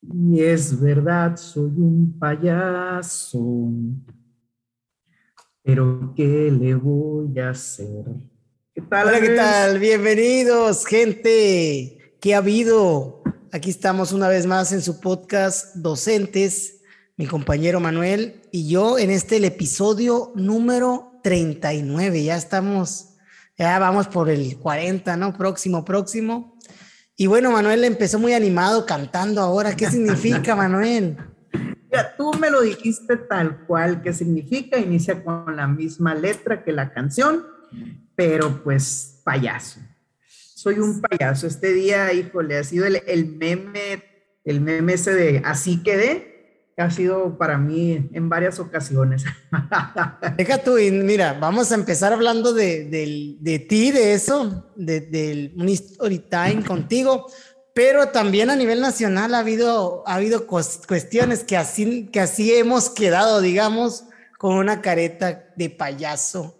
Y es verdad, soy un payaso. Pero ¿qué le voy a hacer? ¿Qué tal? Hola, ¿qué tal? Bienvenidos, gente. ¿Qué ha habido? Aquí estamos una vez más en su podcast Docentes, mi compañero Manuel y yo en este el episodio número 39. Ya estamos, ya vamos por el 40, ¿no? Próximo, próximo. Y bueno, Manuel empezó muy animado cantando ahora. ¿Qué significa, Manuel? Ya, tú me lo dijiste tal cual, ¿qué significa? Inicia con la misma letra que la canción, pero pues payaso. Soy un payaso. Este día, híjole, ha sido el, el meme, el meme ese de así quedé, ha sido para mí en varias ocasiones. Deja tú, y mira, vamos a empezar hablando de, de, ti, de eso, del de, un story time contigo, pero también a nivel nacional ha habido, ha habido cuestiones que así, que así hemos quedado, digamos, con una careta de payaso,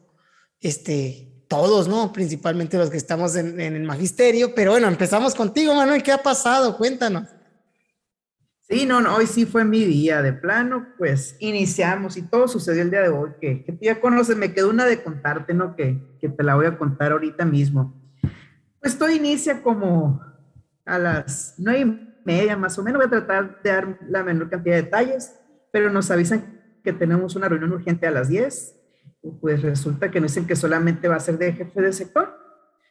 este, todos, ¿no? Principalmente los que estamos en, en el magisterio, pero bueno, empezamos contigo, Manuel, ¿qué ha pasado? Cuéntanos. Sí, no, no, hoy sí fue mi día de plano, pues iniciamos y todo sucedió el día de hoy, que, que tú ya conoces, me quedó una de contarte, ¿no? Que, que te la voy a contar ahorita mismo. Pues todo inicia como a las nueve y media más o menos, voy a tratar de dar la menor cantidad de detalles, pero nos avisan que tenemos una reunión urgente a las 10, pues resulta que nos dicen que solamente va a ser de jefe de sector.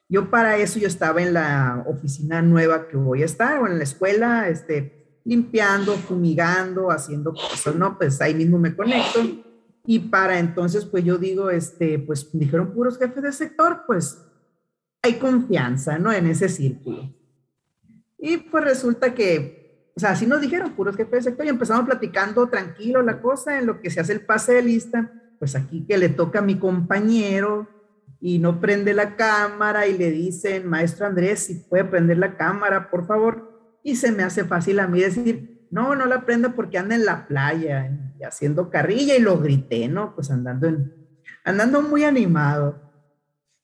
Yo para eso yo estaba en la oficina nueva que voy a estar, o en la escuela, este, limpiando, fumigando, haciendo cosas, ¿no? Pues ahí mismo me conecto. Y para entonces, pues yo digo, este, pues dijeron puros jefes de sector, pues hay confianza, ¿no? En ese círculo. Y pues resulta que, o sea, así nos dijeron puros jefes de sector y empezamos platicando tranquilo la cosa en lo que se hace el pase de lista. Pues aquí que le toca a mi compañero y no prende la cámara y le dicen, maestro Andrés, si puede prender la cámara, por favor y se me hace fácil a mí decir, no, no la prendo porque anda en la playa y haciendo carrilla y lo grité, ¿no? Pues andando, en, andando muy animado.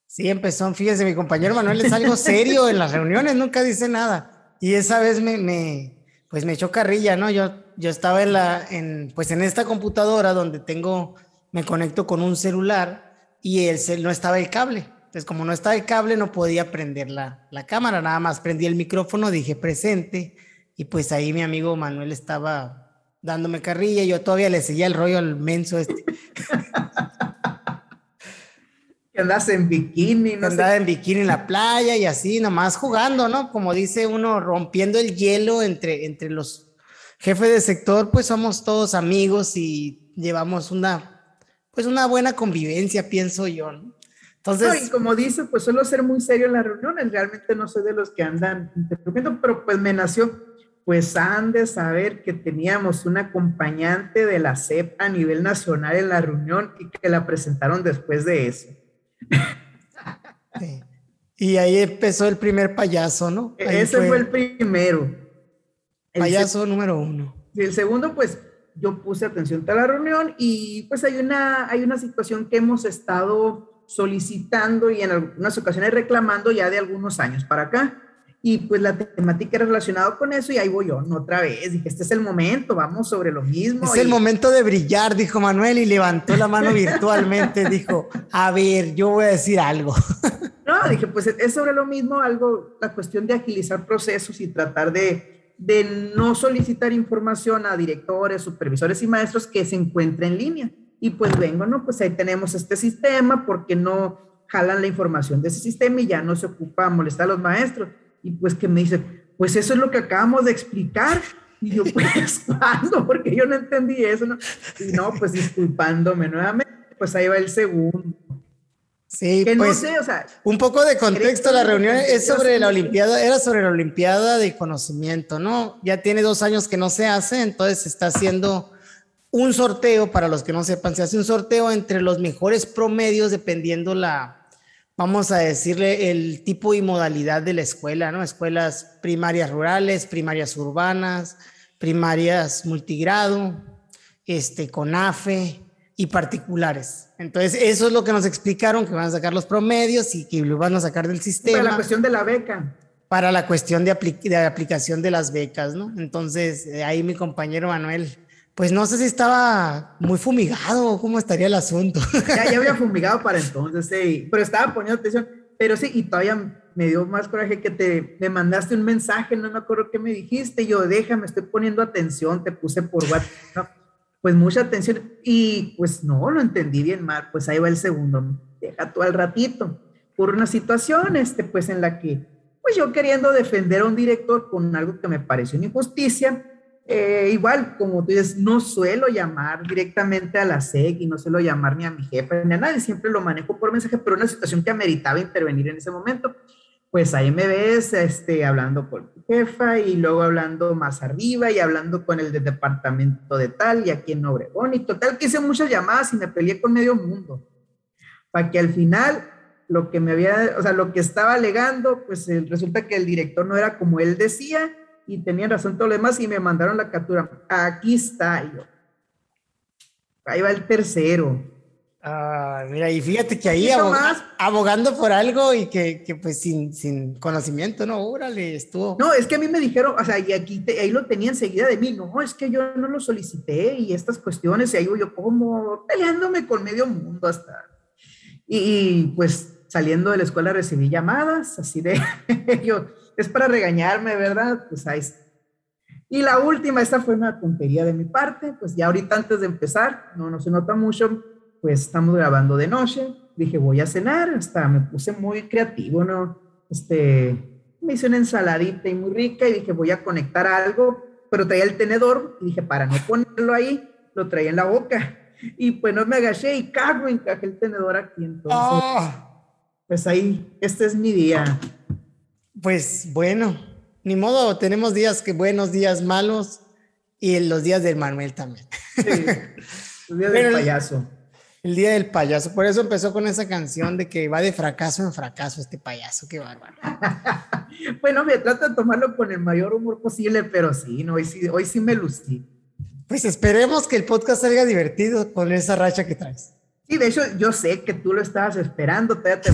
Sí, empezó, fíjese, mi compañero Manuel es algo serio en las reuniones, nunca dice nada. Y esa vez me, me pues me echó carrilla, ¿no? Yo, yo estaba en la, en, pues en esta computadora donde tengo, me conecto con un celular y el no estaba el cable. Entonces, como no estaba el cable, no podía prender la, la cámara, nada más prendí el micrófono, dije presente, y pues ahí mi amigo Manuel estaba dándome carrilla, y yo todavía le seguía el rollo al menso este. que andas en bikini, no Andaba en bikini en la playa y así, nomás jugando, ¿no? Como dice uno, rompiendo el hielo entre, entre los jefes de sector, pues somos todos amigos y llevamos una, pues una buena convivencia, pienso yo, ¿no? Entonces, y como dice, pues suelo ser muy serio en las reuniones, realmente no soy de los que andan interrumpiendo, pero pues me nació, pues han de saber que teníamos un acompañante de la CEP a nivel nacional en la reunión y que la presentaron después de eso. Y ahí empezó el primer payaso, ¿no? E-, ese fue, el primero. payaso número uno. Y el segundo, pues yo puse atención a la reunión y pues hay una, hay una situación que hemos estado solicitando y en algunas ocasiones reclamando ya de algunos años para acá. Y pues la temática era relacionada con eso y ahí voy yo, otra vez. Dije, este es el momento, vamos sobre lo mismo. Es el momento de brillar, dijo Manuel y levantó la mano virtualmente. dijo, a ver, yo voy a decir algo. no, dije, pues es sobre lo mismo, algo, la cuestión de agilizar procesos y tratar de, de no solicitar información a directores, supervisores y maestros que se encuentren en línea y pues vengo, ¿no? Pues ahí tenemos este sistema, porque no jalan la información de ese sistema y ya no se ocupa molestar a los maestros? Y pues que me dice, pues eso es lo que acabamos de explicar. Y yo, pues, ¿cuándo? Porque yo no entendí eso, ¿no? Y no, pues disculpándome nuevamente, pues ahí va el segundo. Sí, que pues, no sé, o sea, un poco de contexto, la reunión es sobre la Olimpiada, era sobre la Olimpiada de Conocimiento, ¿no? Ya tiene dos años que no se hace, entonces se está haciendo un sorteo, para los que no sepan, se hace un sorteo entre los mejores promedios dependiendo la, vamos a decirle, el tipo y modalidad de la escuela, ¿no? Escuelas primarias rurales, primarias urbanas, primarias multigrado, este, con AFE y particulares. Entonces, eso es lo que nos explicaron, que van a sacar los promedios y que lo van a sacar del sistema. la cuestión de la beca para la cuestión de, de aplicación de las becas, ¿no? Entonces, eh, ahí mi compañero Manuel, pues no sé si estaba muy fumigado o cómo estaría el asunto. Ya, ya había fumigado para entonces, sí, pero estaba poniendo atención, pero sí, y todavía me dio más coraje que te me mandaste un mensaje, no me acuerdo qué me dijiste, yo déjame, estoy poniendo atención, te puse por WhatsApp, pues mucha atención, y pues no, lo entendí bien mal, pues ahí va el segundo, deja tú al ratito, por una situación, este, pues en la que, pues yo queriendo defender a un director con algo que me pareció una injusticia, eh, igual, como tú dices, no suelo llamar directamente a la SEC y no suelo llamar ni a mi jefe ni a nadie, siempre lo manejo por mensaje, pero una situación que ameritaba intervenir en ese momento, pues ahí me ves este, hablando con mi jefa y luego hablando más arriba y hablando con el del departamento de tal y aquí en Obregón y total que hice muchas llamadas y me peleé con medio mundo, para que al final lo que me había, o sea, lo que estaba alegando, pues resulta que el director no era como él decía y tenían razón todo lo demás y me mandaron la captura. Aquí está yo. Ahí va el tercero. Ah, mira, y fíjate que ahí abogando por algo y que, que, pues sin, sin conocimiento, no, órale, estuvo. No, es que a mí me dijeron, o sea, y aquí ahí lo tenía enseguida de mí, no, es que yo no lo solicité y estas cuestiones, y ahí yo como peleándome con medio mundo hasta. Y, y pues saliendo de la escuela recibí llamadas, así de, yo, es para regañarme, ¿verdad? Pues ahí está. Y la última, esta fue una tontería de mi parte, pues ya ahorita antes de empezar, no, no se nota mucho, pues estamos grabando de noche, dije voy a cenar, hasta me puse muy creativo, ¿no? Este, me hice una ensaladita y muy rica y dije voy a conectar algo, pero traía el tenedor y dije para no ponerlo ahí, lo traía en la boca. Y pues no me agaché y cago, encajé el tenedor aquí entonces. Oh. Pues ahí, este es mi día. Pues bueno, ni modo, tenemos días que buenos, días malos y los días del Manuel también. Sí, el día del payaso. El, día del payaso, por eso empezó con esa canción de que va de fracaso en fracaso este payaso, qué bárbaro. bueno, me trata de tomarlo con el mayor humor posible, pero sí, no, hoy sí, hoy sí me lucí. Pues esperemos que el podcast salga divertido con esa racha que traes. Sí, de hecho, yo sé que tú lo estabas esperando, todavía te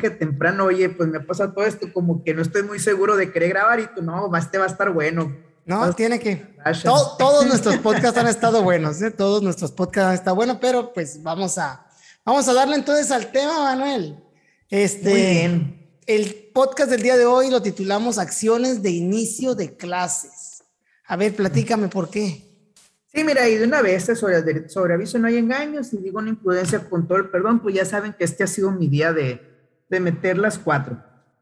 que temprano, oye, pues me pasa todo esto, como que no estoy muy seguro de querer grabar y tú, no, este va a estar bueno. No, tiene que. todos nuestros podcasts han estado buenos, ¿eh? todos nuestros podcasts han estado buenos, pero pues vamos a, vamos a darle entonces al tema, Manuel. Este, Muy bien. El podcast del día de hoy lo titulamos Acciones de inicio de clases. A ver, platícame por qué. Sí, mira, y de una vez sobre, sobre aviso no hay engaños y digo una imprudencia con todo el perdón, pues ya saben que este ha sido mi día de, de meter las cuatro.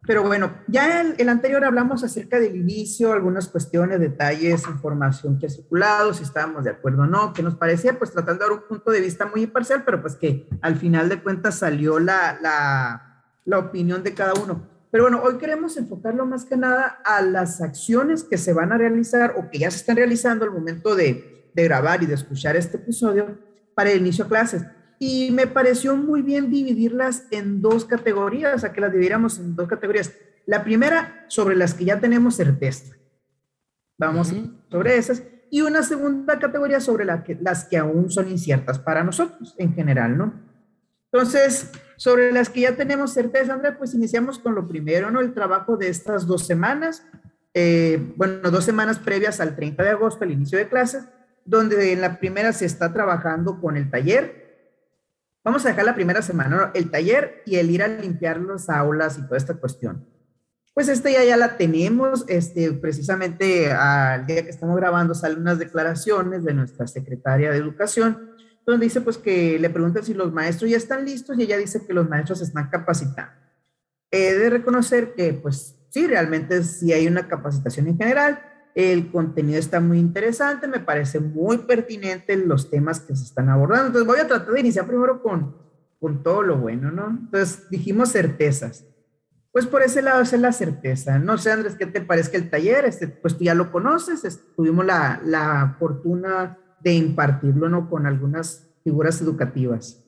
Pero bueno, ya el, el, anterior hablamos acerca del inicio, algunas cuestiones, detalles, información que ha circulado, si estábamos de acuerdo o no, que nos parecía, pues tratando de dar un punto de vista muy imparcial, pero pues que al final de cuentas salió la, la, la opinión de cada uno. Pero bueno, hoy queremos enfocarlo más que nada a las acciones que se van a realizar o que ya se están realizando al momento de, de grabar y de escuchar este episodio para el inicio de clases y me pareció muy bien dividirlas en dos categorías, o sea, que las dividiéramos en dos categorías. La primera, sobre las que ya tenemos certeza. Vamos sobre esas. Y una segunda categoría sobre la que, las que aún son inciertas para nosotros en general, ¿no? Entonces, sobre las que ya tenemos certeza, André, pues iniciamos con lo primero, ¿no? El trabajo de estas dos semanas, eh, bueno, dos semanas previas al 30 de agosto, al inicio de clases, donde en la primera se está trabajando con el taller, Vamos a dejar la primera semana, el taller y el ir a limpiar las aulas y toda esta cuestión. Pues este ya, ya la tenemos, este, precisamente al día que estamos grabando salen unas declaraciones de nuestra secretaria de Educación, donde dice pues que le preguntan si los maestros ya están listos y ella dice que los maestros están capacitando. He de reconocer que pues sí, realmente sí hay una capacitación en general, el contenido está muy interesante, me parece muy pertinente los temas que se están abordando. Entonces voy a tratar de iniciar primero con, con todo lo bueno, ¿no? Entonces dijimos certezas. Pues por ese lado es la certeza. No sé, Andrés, ¿qué te parece el taller? Este, pues tú ya lo conoces, tuvimos la, la fortuna de impartirlo, ¿no? Con algunas figuras educativas.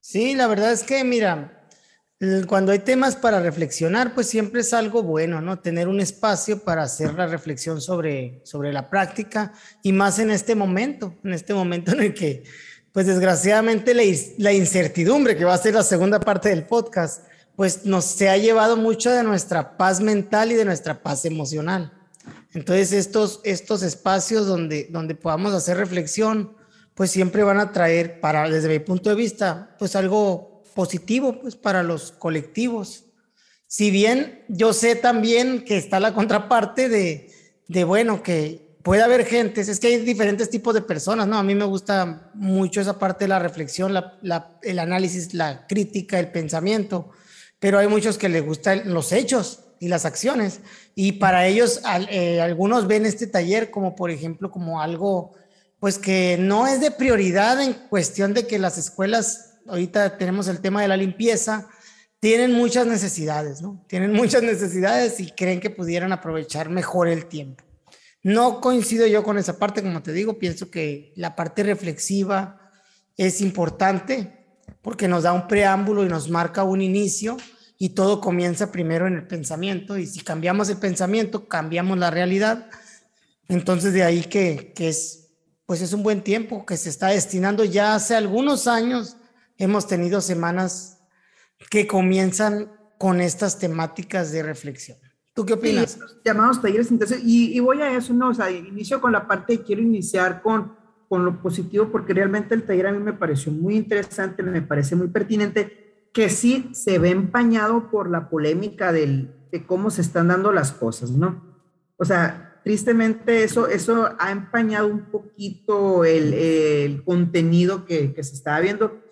Sí, la verdad es que, mira, cuando hay temas para reflexionar, pues siempre es algo bueno, ¿no? Tener un espacio para hacer la reflexión sobre, sobre la práctica y más en este momento, en este momento en el que, pues desgraciadamente la, la incertidumbre, que va a ser la segunda parte del podcast, pues nos se ha llevado mucho de nuestra paz mental y de nuestra paz emocional. Entonces estos, estos espacios donde, donde podamos hacer reflexión, pues siempre van a traer, para, desde mi punto de vista, pues algo positivo pues para los colectivos. Si bien yo sé también que está la contraparte de, de bueno, que puede haber gente, es que hay diferentes tipos de personas, ¿no? A mí me gusta mucho esa parte de la reflexión, la, el análisis, la crítica, el pensamiento, pero hay muchos que les gustan los hechos y las acciones. Y para ellos, eh, algunos ven este taller como, por ejemplo, como algo, pues que no es de prioridad en cuestión de que las escuelas, ahorita tenemos el tema de la limpieza, tienen muchas necesidades, ¿no? Tienen muchas necesidades y creen que pudieran aprovechar mejor el tiempo. No coincido yo con esa parte, como te digo, pienso que la parte reflexiva es importante porque nos da un preámbulo y nos marca un inicio y todo comienza primero en el pensamiento y si cambiamos el pensamiento, cambiamos la realidad. Entonces de ahí que, que es, pues es un buen tiempo que se está destinando. Ya hace algunos años hemos tenido semanas que comienzan con estas temáticas de reflexión. ¿Tú qué opinas? llamados talleres y, y, voy a eso, ¿no? O sea, inicio con la parte, quiero iniciar con, con lo positivo porque realmente el taller a mí me pareció muy interesante, me parece muy pertinente que sí se ve empañado por la polémica del, de cómo se están dando las cosas, ¿no? O sea, tristemente eso, eso ha empañado un poquito el, el contenido que, que, se estaba viendo,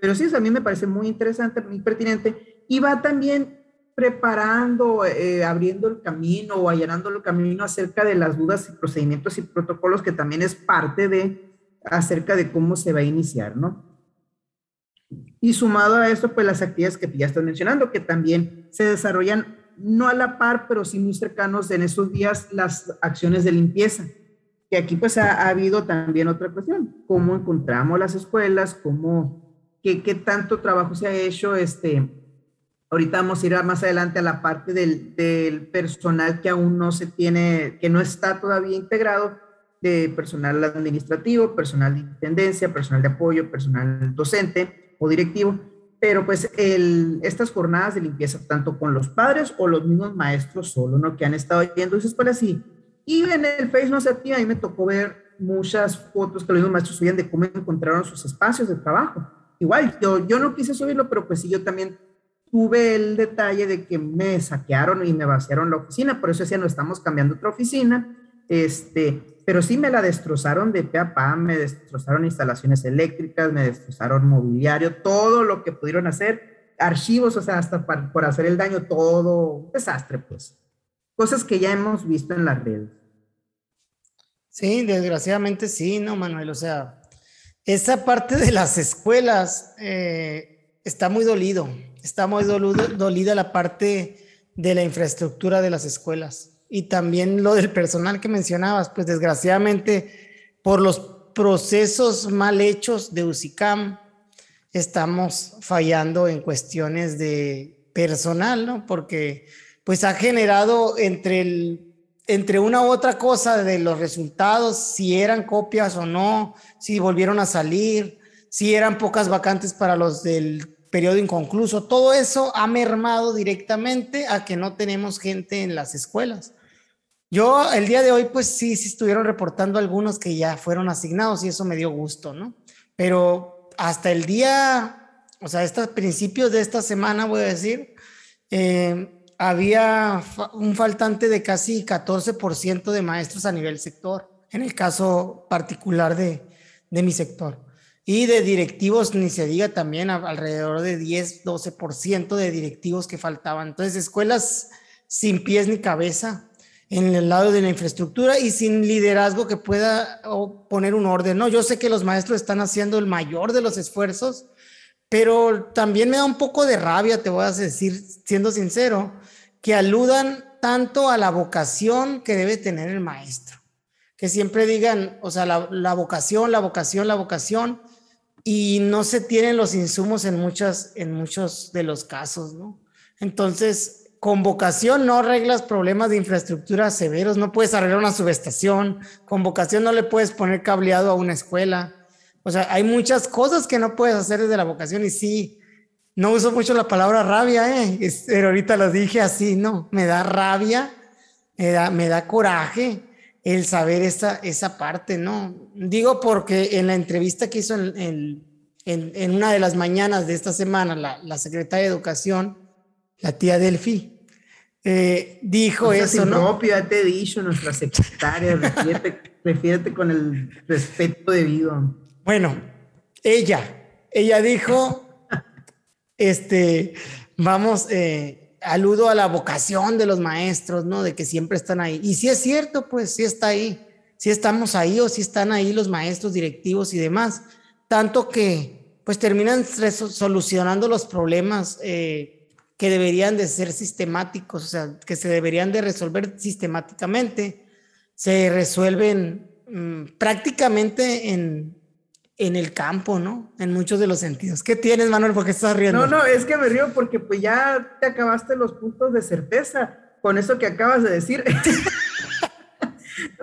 pero sí, a mí me parece muy interesante, muy pertinente, y va también preparando, eh, abriendo el camino o allanando el camino acerca de las dudas y procedimientos y protocolos que también es parte de acerca de cómo se va a iniciar, ¿no? Y sumado a esto, pues las actividades que ya estás mencionando, que también se desarrollan no a la par, pero sí muy cercanos en esos días las acciones de limpieza. Que aquí pues ha, habido también otra cuestión, cómo encontramos las escuelas, cómo, qué, qué tanto trabajo se ha hecho, este, ahorita vamos a ir más adelante a la parte del, personal que aún no se tiene, que no está todavía integrado, de personal administrativo, personal de intendencia, personal de apoyo, personal docente, o directivo, pero pues estas jornadas de limpieza, tanto con los padres o los mismos maestros solo, ¿no? Que han estado yendo a esas escuelas y, y en el Facebook, no sé, a ti, a mí me tocó ver muchas fotos que los mismos maestros subían de cómo encontraron sus espacios de trabajo. Igual, yo, yo no quise subirlo, pero pues sí, yo también tuve el detalle de que me saquearon y me vaciaron la oficina, por eso decía, no estamos cambiando otra oficina, este, pero sí me la destrozaron de pe a pa, me destrozaron instalaciones eléctricas, me destrozaron mobiliario, todo lo que pudieron hacer, archivos, o sea, hasta por hacer el daño, todo, desastre, pues. Cosas que ya hemos visto en las redes. Sí, desgraciadamente sí, ¿no, Manuel? O sea, esa parte de las escuelas eh, está muy dolido, está muy dolida la parte de la infraestructura de las escuelas y también lo del personal que mencionabas, pues desgraciadamente por los procesos mal hechos de UCICAM estamos fallando en cuestiones de personal, ¿no? Porque pues ha generado entre el entre una u otra cosa de los resultados, si eran copias o no, si volvieron a salir, si eran pocas vacantes para los del periodo inconcluso, todo eso ha mermado directamente a que no tenemos gente en las escuelas. Yo el día de hoy, pues sí, sí estuvieron reportando algunos que ya fueron asignados y eso me dio gusto, ¿no? Pero hasta el día, o sea, estos principios de esta semana, voy a decir, eh, había un faltante de casi 14% de maestros a nivel sector, en el caso particular de, de mi sector. Y de directivos, ni se diga también, alrededor de 10, 12% de directivos que faltaban. Entonces, escuelas sin pies ni cabeza, en el lado de la infraestructura y sin liderazgo que pueda poner un orden. No, yo sé que los maestros están haciendo el mayor de los esfuerzos, pero también me da un poco de rabia, te voy a decir, siendo sincero, que aludan tanto a la vocación que debe tener el maestro. Que siempre digan, o sea, la, la vocación, la vocación, la vocación, y no se tienen los insumos en, muchas, en muchos de los casos, ¿no? Entonces, con vocación no arreglas problemas de infraestructura severos, no puedes arreglar una subestación, con vocación no le puedes poner cableado a una escuela. O sea, hay muchas cosas que no puedes hacer desde la vocación y sí, no uso mucho la palabra rabia, ¿eh? pero ahorita lo dije así, ¿no? Me da rabia, me da, me da coraje el saber esa, esa parte, ¿no? Digo porque en la entrevista que hizo en, en, una de las mañanas de esta semana la, la secretaria de Educación, la tía Delfi, eh, dijo eso, ¿no? propio, ya te he dicho, nuestra secretaria, refiérete, con el respeto debido. Bueno, ella, ella dijo, este, vamos, eh, aludo a la vocación de los maestros, ¿no? De que siempre están ahí. Y si es cierto, pues sí está ahí, si estamos ahí o si están ahí los maestros directivos y demás, tanto que pues terminan solucionando los problemas. Eh, que deberían de ser sistemáticos, o sea, que se deberían de resolver sistemáticamente, se resuelven mm, prácticamente en, en el campo, ¿no? En muchos de los sentidos. ¿Qué tienes, Manuel? ¿Por qué estás riendo? No, no, es que me río porque pues ya te acabaste los puntos de certeza con eso que acabas de decir.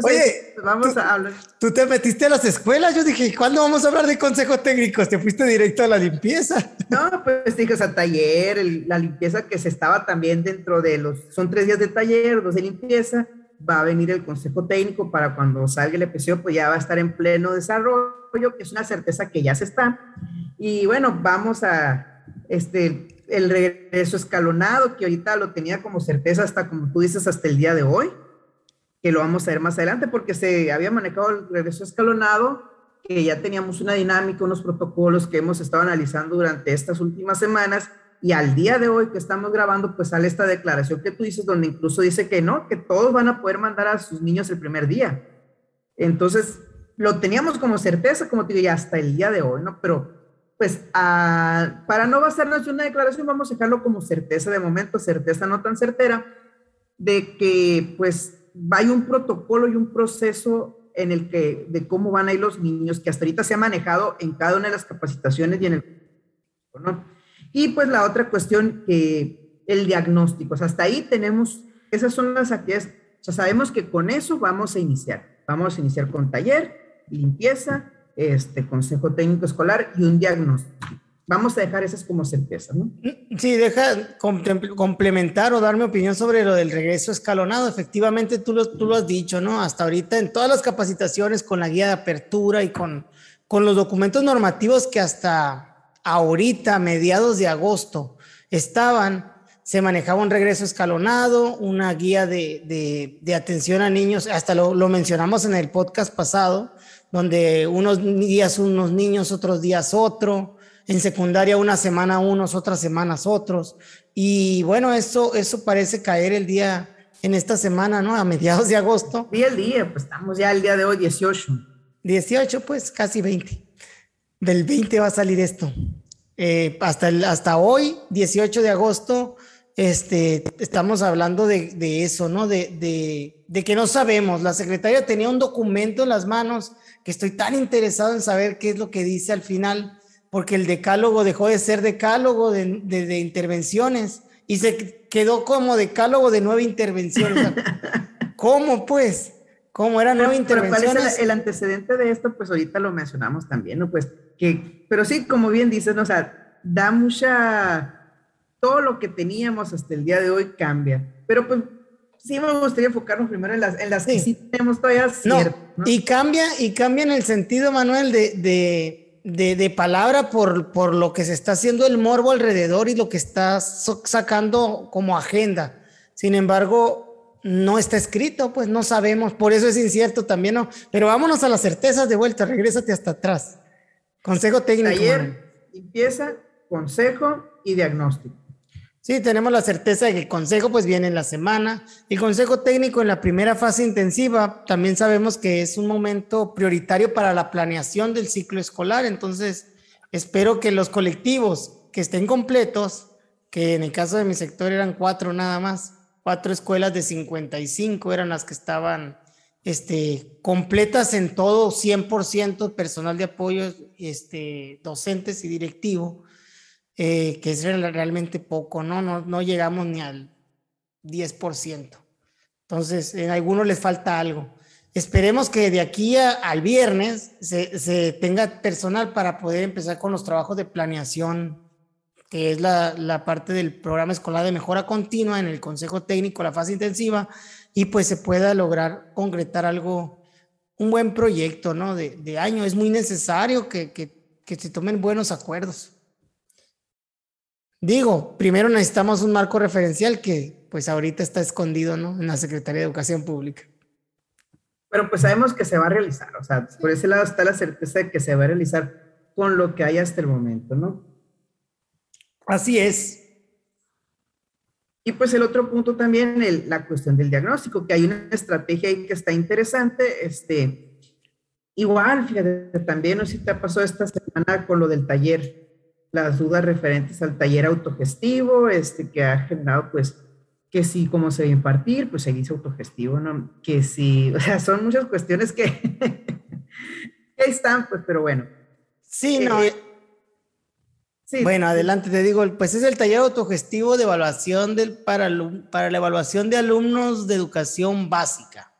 Oye, vamos a hablar. Tú te metiste a las escuelas. Yo dije, ¿cuándo vamos a hablar de consejos técnicos? Te fuiste directo a la limpieza. No, pues dije, o sea, taller, la limpieza que se estaba también dentro de los. Son tres días de taller, dos de limpieza. Va a venir el consejo técnico para cuando salga el episodio, pues ya va a estar en pleno desarrollo, que es una certeza que ya se está. Y bueno, vamos a este el regreso escalonado, que ahorita lo tenía como certeza hasta, como tú dices, hasta el día de hoy que lo vamos a ver más adelante, porque se había manejado el regreso escalonado, que ya teníamos una dinámica, unos protocolos que hemos estado analizando durante estas últimas semanas, y al día de hoy que estamos grabando, pues sale esta declaración que tú dices, donde incluso dice que no, que todos van a poder mandar a sus niños el primer día. Entonces, lo teníamos como certeza, como te digo, ya hasta el día de hoy, ¿no? Pero, pues, para no basarnos en una declaración, vamos a dejarlo como certeza de momento, certeza no tan certera, de que, pues, hay un protocolo y un proceso en el que, de cómo van a ir los niños, que hasta ahorita se ha manejado en cada una de las capacitaciones y en el... Y pues la otra cuestión, que el diagnóstico, o sea, hasta ahí tenemos, esas son las actividades, o sea, sabemos que con eso vamos a iniciar. Vamos a iniciar con taller, limpieza, este, consejo técnico escolar y un diagnóstico. Vamos a dejar esas como certeza, ¿no? Sí, deja complementar o dar mi opinión sobre lo del regreso escalonado. Efectivamente, tú lo, tú lo has dicho, ¿no? Hasta ahorita en todas las capacitaciones con la guía de apertura y con, con los documentos normativos que hasta ahorita, mediados de agosto, estaban, se manejaba un regreso escalonado, una guía de, de, de atención a niños, hasta lo, lo, mencionamos en el podcast pasado, donde unos días unos niños, otros días otro, en secundaria una semana unos, otras semanas otros. Y bueno, eso, eso parece caer el día en esta semana, ¿no? A mediados de agosto. Día el día, pues estamos ya el día de hoy, 18. 18, pues casi 20. Del 20 va a salir esto. Eh, hasta, el, hasta hoy, 18 de agosto, este, estamos hablando de, de eso, ¿no? De, de, de, que no sabemos. La secretaria tenía un documento en las manos que estoy tan interesado en saber qué es lo que dice al final porque el decálogo dejó de ser decálogo de, intervenciones y se quedó como decálogo de nueve intervenciones. ¿Cómo pues? ¿Cómo era nueve intervenciones? ¿Cuál es el, antecedente de esto? Pues ahorita lo mencionamos también, ¿no? Pues que, pero sí, como bien dices, ¿no? o sea, da mucha, todo lo que teníamos hasta el día de hoy cambia, pero pues sí me gustaría enfocarnos primero en las, en las que sí tenemos todavía cierto, Y cambia, y cambia en el sentido, Manuel, de de, palabra por, por lo que se está haciendo el morbo alrededor y lo que está sacando como agenda. Sin embargo, no está escrito, pues no sabemos, por eso es incierto también, ¿no? Pero vámonos a las certezas de vuelta, regrésate hasta atrás. Consejo técnico. Taller, limpieza, consejo y diagnóstico. Sí, tenemos la certeza de que el consejo pues viene en la semana. El consejo técnico en la primera fase intensiva también sabemos que es un momento prioritario para la planeación del ciclo escolar. Entonces, espero que los colectivos que estén completos, que en el caso de mi sector eran cuatro nada más, cuatro escuelas de 55 eran las que estaban este, completas en todo, 100% personal de apoyo, este, docentes y directivo eh, que es realmente poco, ¿no? ¿no? No llegamos ni al 10%. Entonces, en algunos les falta algo. Esperemos que de aquí al viernes se, se, tenga personal para poder empezar con los trabajos de planeación que es la, la, parte del programa escolar de mejora continua en el Consejo Técnico, la fase intensiva, y pues se pueda lograr concretar algo, un buen proyecto, ¿no? De, de año. Es muy necesario que, que, que se tomen buenos acuerdos. Digo, primero necesitamos un marco referencial que pues ahorita está escondido, ¿no? En la Secretaría de Educación Pública. Pero pues sabemos que se va a realizar, o sea, por ese lado está la certeza de que se va a realizar con lo que hay hasta el momento, ¿no? Así es. Y pues el otro punto también, el, la cuestión del diagnóstico, que hay una estrategia ahí que está interesante, este, igual, fíjate, también no sé si te pasado esta semana con lo del taller, las dudas referentes al taller autogestivo, este, que ha generado pues que si cómo se debe impartir, pues se dice autogestivo, ¿no? Que si, o sea, son muchas cuestiones que, que están, pues, pero bueno. Sí, no. Eh, bueno, adelante, te digo, pues es el taller autogestivo de evaluación del, para, para la evaluación de alumnos de educación básica.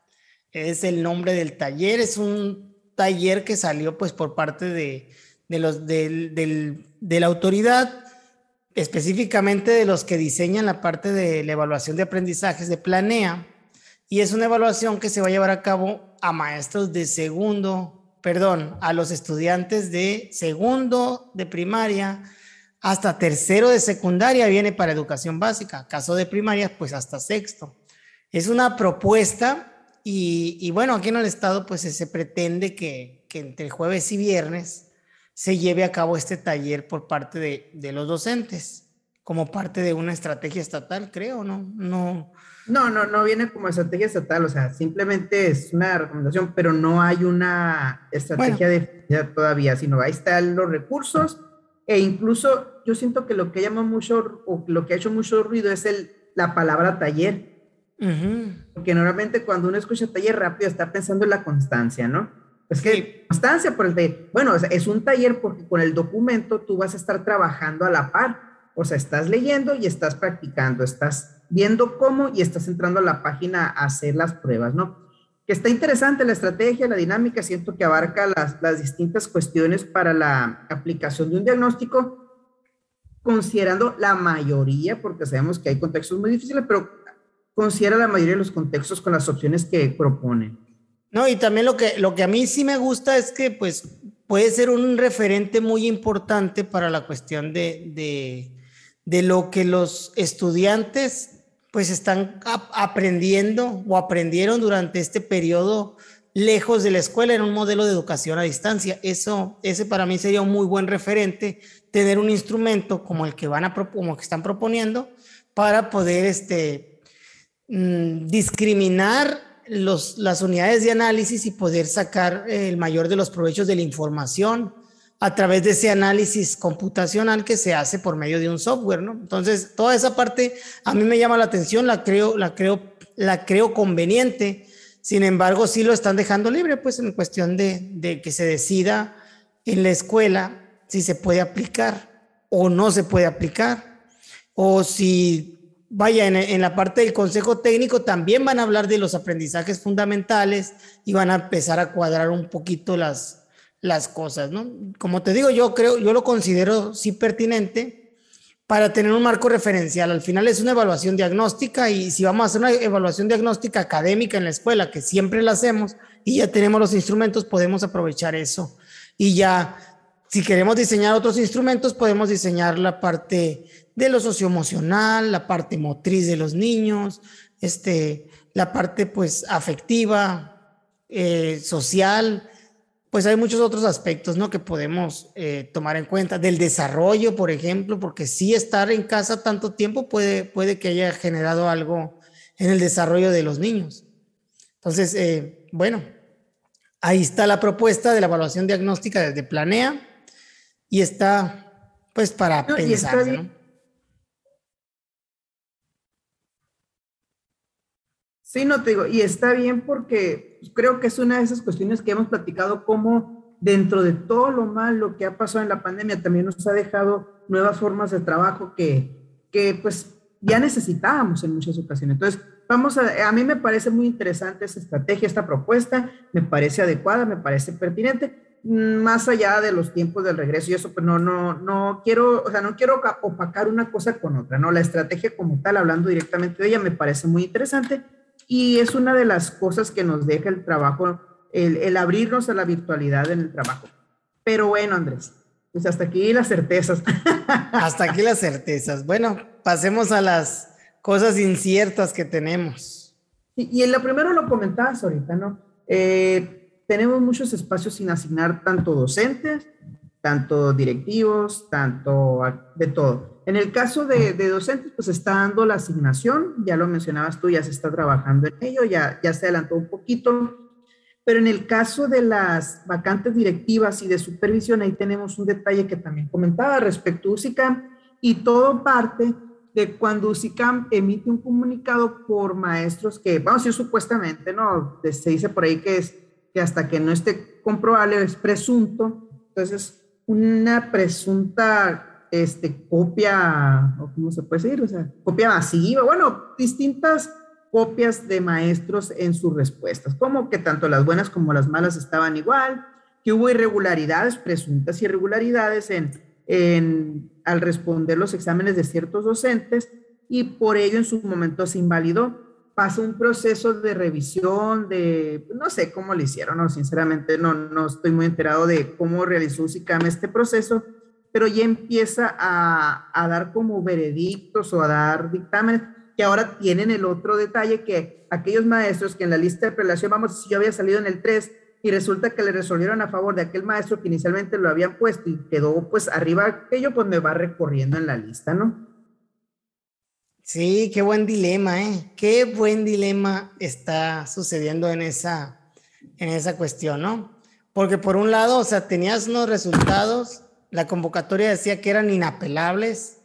Es el nombre del taller, es un taller que salió pues por parte de, de los, del, de la autoridad específicamente de los que diseñan la parte de la evaluación de aprendizajes de Planea, y es una evaluación que se va a llevar a cabo a maestros de segundo, perdón, a los estudiantes de segundo de primaria hasta tercero de secundaria viene para educación básica, caso de primaria pues hasta sexto. Es una propuesta y, bueno, aquí en el estado pues se pretende que, que entre jueves y viernes se lleve a cabo este taller por parte de, de los docentes, como parte de una estrategia estatal, creo, ¿no? No. No, no, no viene como estrategia estatal, o sea, simplemente es una recomendación, pero no hay una estrategia definida todavía, sino ahí están los recursos e incluso yo siento que lo que llama mucho, o lo que ha hecho mucho ruido es el, la palabra taller. Porque normalmente cuando uno escucha taller rápido está pensando en la constancia, ¿no? Es que constancia por el taller. Bueno, es un taller porque con el documento tú vas a estar trabajando a la par. O sea, estás leyendo y estás practicando, estás viendo cómo y estás entrando a la página a hacer las pruebas, ¿no? Que está interesante la estrategia, la dinámica, siento que abarca las, las distintas cuestiones para la aplicación de un diagnóstico, considerando la mayoría, porque sabemos que hay contextos muy difíciles, pero considera la mayoría de los contextos con las opciones que proponen. No, y también lo que, lo que a mí sí me gusta es que pues puede ser un referente muy importante para la cuestión de, de, lo que los estudiantes pues están aprendiendo o aprendieron durante este periodo lejos de la escuela en un modelo de educación a distancia. Eso, ese para mí sería un muy buen referente, tener un instrumento como el que van a como que están proponiendo para poder este, mm, discriminar los, las unidades de análisis y poder sacar el mayor de los provechos de la información a través de ese análisis computacional que se hace por medio de un software, ¿no? Entonces, toda esa parte a mí me llama la atención, la creo, la creo, la creo conveniente. Sin embargo, sí lo están dejando libre, pues en cuestión de, de que se decida en la escuela si se puede aplicar o no se puede aplicar, o si vaya, en, la parte del consejo técnico también van a hablar de los aprendizajes fundamentales y van a empezar a cuadrar un poquito las, las cosas, ¿no? Como te digo, yo creo, yo lo considero sí pertinente para tener un marco referencial. Al final es una evaluación diagnóstica y si vamos a hacer una evaluación diagnóstica académica en la escuela, que siempre la hacemos y ya tenemos los instrumentos, podemos aprovechar eso. Y ya, si queremos diseñar otros instrumentos, podemos diseñar la parte de lo socioemocional, la parte motriz de los niños, este, la parte pues afectiva, eh, social, pues hay muchos otros aspectos, ¿no? Que podemos eh, tomar en cuenta. Del desarrollo, por ejemplo, porque sí estar en casa tanto tiempo puede, puede que haya generado algo en el desarrollo de los niños. Entonces, eh, bueno, ahí está la propuesta de la evaluación diagnóstica desde Planea y está, pues, para pensar, ¿no? Sí, no te digo, y está bien porque creo que es una de esas cuestiones que hemos platicado como dentro de todo lo malo que ha pasado en la pandemia también nos ha dejado nuevas formas de trabajo que, que pues ya necesitábamos en muchas ocasiones. Entonces, vamos a, a mí me parece muy interesante esta estrategia, esta propuesta, me parece adecuada, me parece pertinente. más allá de los tiempos del regreso y eso, pues no, no, no quiero, o sea, no quiero opacar una cosa con otra, ¿no? La estrategia como tal, hablando directamente de ella, me parece muy interesante y es una de las cosas que nos deja el trabajo, el, el abrirnos a la virtualidad en el trabajo. Pero bueno, Andrés, pues hasta aquí las certezas. Hasta aquí las certezas. Bueno, pasemos a las cosas inciertas que tenemos. Y, y en lo primero lo comentabas ahorita, ¿no? Eh, tenemos muchos espacios sin asignar tanto docentes, tanto directivos, tanto de todo. En el caso de, docentes, pues está dando la asignación, ya lo mencionabas tú, ya se está trabajando en ello, ya, ya se adelantó un poquito, pero en el caso de las vacantes directivas y de supervisión, ahí tenemos un detalle que también comentaba respecto a UCICAM y todo parte de cuando UCICAM emite un comunicado por maestros que, vamos a decir supuestamente, ¿no? Se dice por ahí que es que hasta que no esté comprobable es presunto, entonces una presunta este, copia, o cómo se puede decir, o sea, copia masiva, bueno, distintas copias de maestros en sus respuestas, como que tanto las buenas como las malas estaban igual, que hubo irregularidades, presuntas irregularidades en, en, al responder los exámenes de ciertos docentes y por ello en su momento se invalidó. Pasa un proceso de revisión, de, no sé cómo lo hicieron, no, sinceramente no, no estoy muy enterado de cómo realizó SICAM este proceso, pero ya empieza a, a, dar como veredictos o a dar dictámenes, que ahora tienen el otro detalle que aquellos maestros que en la lista de prelación, vamos, si yo había salido en el 3 y resulta que le resolvieron a favor de aquel maestro que inicialmente lo habían puesto y quedó pues arriba aquello, pues me va recorriendo en la lista, ¿no? Sí, qué buen dilema, ¿eh? Qué buen dilema está sucediendo en esa, en esa cuestión, ¿no? Porque por un lado, o sea, tenías unos resultados, la convocatoria decía que eran inapelables,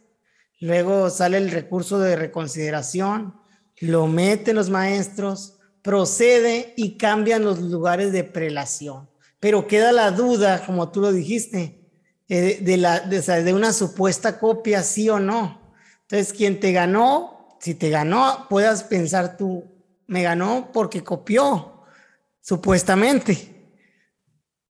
luego sale el recurso de reconsideración, lo meten los maestros, procede y cambian los lugares de prelación. Pero queda la duda, como tú lo dijiste, eh, de, la, de, de una supuesta copia, sí o no. Entonces, quien te ganó, si te ganó, puedas pensar tú, me ganó porque copió, supuestamente.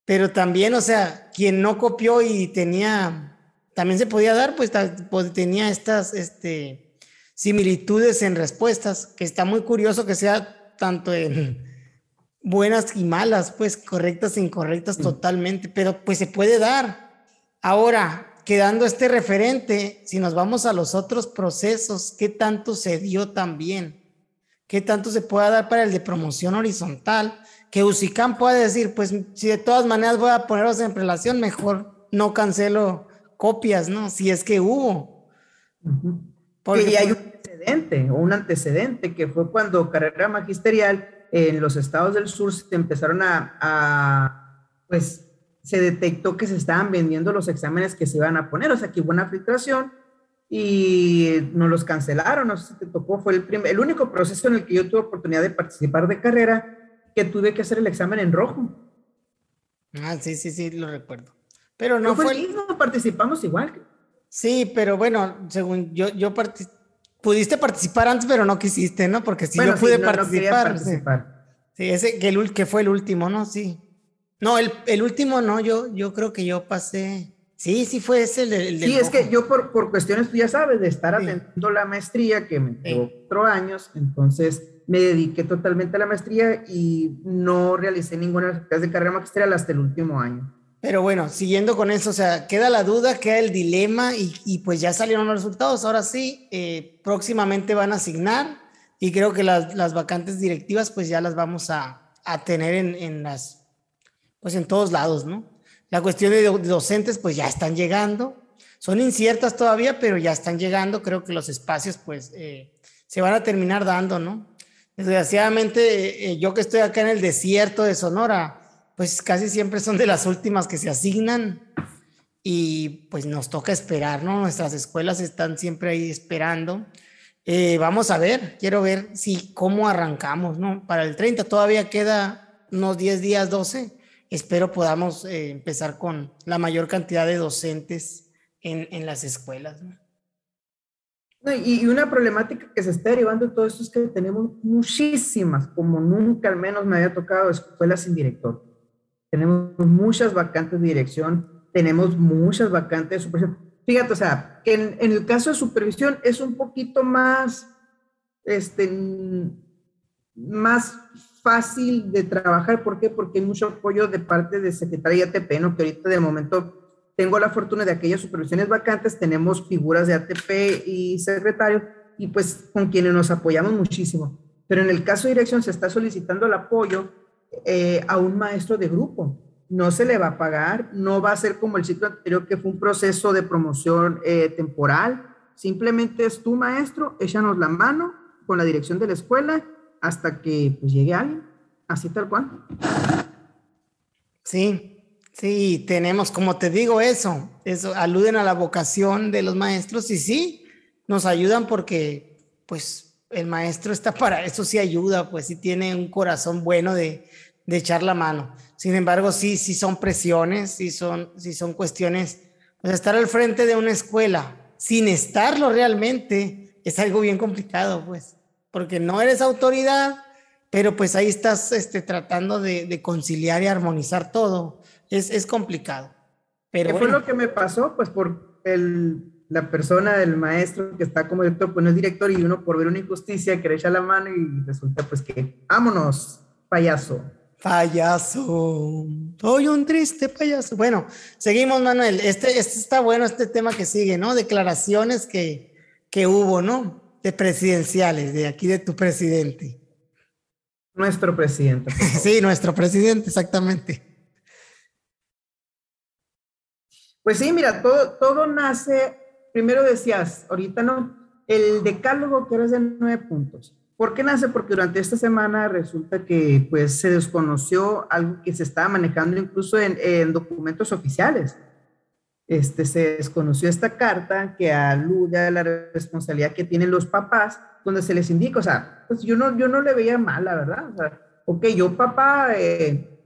Pero también, o sea, quien no copió y tenía, también se podía dar, pues, pues tenía estas este, similitudes en respuestas, que está muy curioso que sea tanto en buenas y malas, pues correctas e incorrectas totalmente, pero pues se puede dar. Ahora, quedando este referente, si nos vamos a los otros procesos, ¿qué tanto se dio también? ¿Qué tanto se puede dar para el de promoción horizontal? Que UCICAM pueda decir, pues si de todas maneras voy a ponerlos en relación, mejor no cancelo copias, ¿no? Si es que hubo. Porque hay un antecedente o un antecedente que fue cuando carrera magisterial en los estados del sur se empezaron a, a pues se detectó que se estaban vendiendo los exámenes que se iban a poner, o sea, que hubo una filtración y nos los cancelaron, no sé si te tocó, fue el, el único proceso en el que yo tuve oportunidad de participar de carrera que tuve que hacer el examen en rojo. Ah, sí, sí, sí, lo recuerdo. Pero no, fue... el mismo, participamos igual. Sí, pero bueno, según yo, yo pudiste participar antes, pero no quisiste, ¿no? Porque si yo pude participar. Sí. sí, ese que, el, que fue el último, ¿no? Sí. No, el, el, último no, yo, yo creo que yo pasé. Sí, sí fue ese el, el Sí, es que yo por, por cuestiones, tú ya sabes, de estar atendiendo la maestría, que me llevó cuatro años, entonces me dediqué totalmente a la maestría y no realicé ninguna actividad de carrera magisterial hasta el último año. Pero bueno, siguiendo con eso, o sea, queda la duda, queda el dilema y, y pues ya salieron los resultados. Ahora sí, eh, próximamente van a asignar y creo que las, las vacantes directivas pues ya las vamos a, a tener en, en las pues en todos lados, ¿no? La cuestión de docentes, pues ya están llegando. Son inciertas todavía, pero ya están llegando. Creo que los espacios, pues, eh, se van a terminar dando, ¿no? Desgraciadamente, eh, yo que estoy acá en el desierto de Sonora, pues casi siempre son de las últimas que se asignan y pues nos toca esperar, ¿no? Nuestras escuelas están siempre ahí esperando. Eh, vamos a ver, quiero ver si cómo arrancamos, ¿no? Para el 30 todavía queda unos 10 días, 12 espero podamos eh, empezar con la mayor cantidad de docentes en, en las escuelas. y, una problemática que se está derivando de todo esto es que tenemos muchísimas, como nunca al menos me había tocado, escuelas sin director. tenemos muchas vacantes de dirección, tenemos muchas vacantes de supervisión. Fíjate, o sea, que en, el caso de supervisión es un poquito más, este, más fácil de trabajar. ¿Por qué? Porque hay mucho apoyo de parte de Secretaría ATP, ¿no? Que ahorita de momento tengo la fortuna de aquellas supervisiones vacantes, tenemos figuras de ATP y secretario, y pues con quienes nos apoyamos muchísimo. Pero en el caso de dirección se está solicitando el apoyo eh, a un maestro de grupo. No se le va a pagar, no va a ser como el ciclo anterior que fue un proceso de promoción eh, temporal. Simplemente es tu maestro, échanos la mano con la dirección de la escuela hasta que pues, llegue alguien, así tal cual. Sí, sí, tenemos, como te digo, eso, eso, aluden a la vocación de los maestros y sí, nos ayudan porque, pues, el maestro está para eso, sí ayuda, pues sí tiene un corazón bueno de, de echar la mano. Sin embargo, sí, sí son presiones, sí son, sí son cuestiones, pues estar al frente de una escuela sin estarlo realmente es algo bien complicado, pues porque no eres autoridad, pero pues ahí estás este, tratando de, conciliar y armonizar todo. Es, es complicado. Pero ¿Qué fue lo que me pasó? Pues por el, la persona, el maestro que está como director, pues no es director y uno por ver una injusticia quiere echar la mano y resulta pues que, vámonos, payaso. Payaso, soy un triste payaso. Bueno, seguimos, Manuel. Este, este está bueno, este tema que sigue, ¿no? Declaraciones que, que hubo, ¿no? De presidenciales, de aquí de tu presidente. Nuestro presidente. sí, nuestro presidente, exactamente. Pues sí, mira, todo, todo nace, primero decías, ahorita no, el decálogo que era de nueve puntos. ¿Por qué nace? Porque durante esta semana resulta que pues se desconoció algo que se estaba manejando incluso en, en documentos oficiales este, se desconoció esta carta que alude a la responsabilidad que tienen los papás, donde se les indica, o sea, pues yo no, yo no le veía mal, la verdad, o sea, ok, yo papá, eh,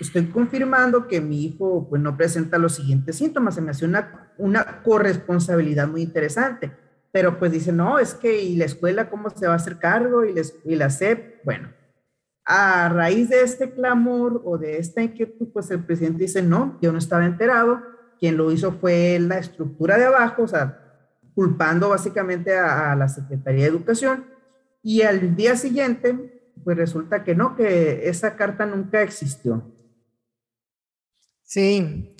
estoy confirmando que mi hijo pues no presenta los siguientes síntomas, se me hace una, una corresponsabilidad muy interesante, pero pues dice, no, es que, ¿y la escuela cómo se va a hacer cargo? Y, les, y la SEP, bueno, a raíz de este clamor o de esta inquietud, pues el presidente dice, no, yo no estaba enterado, quien lo hizo fue la estructura de abajo, o sea, culpando básicamente a, la Secretaría de Educación. Y al día siguiente, pues resulta que no, que esa carta nunca existió. Sí,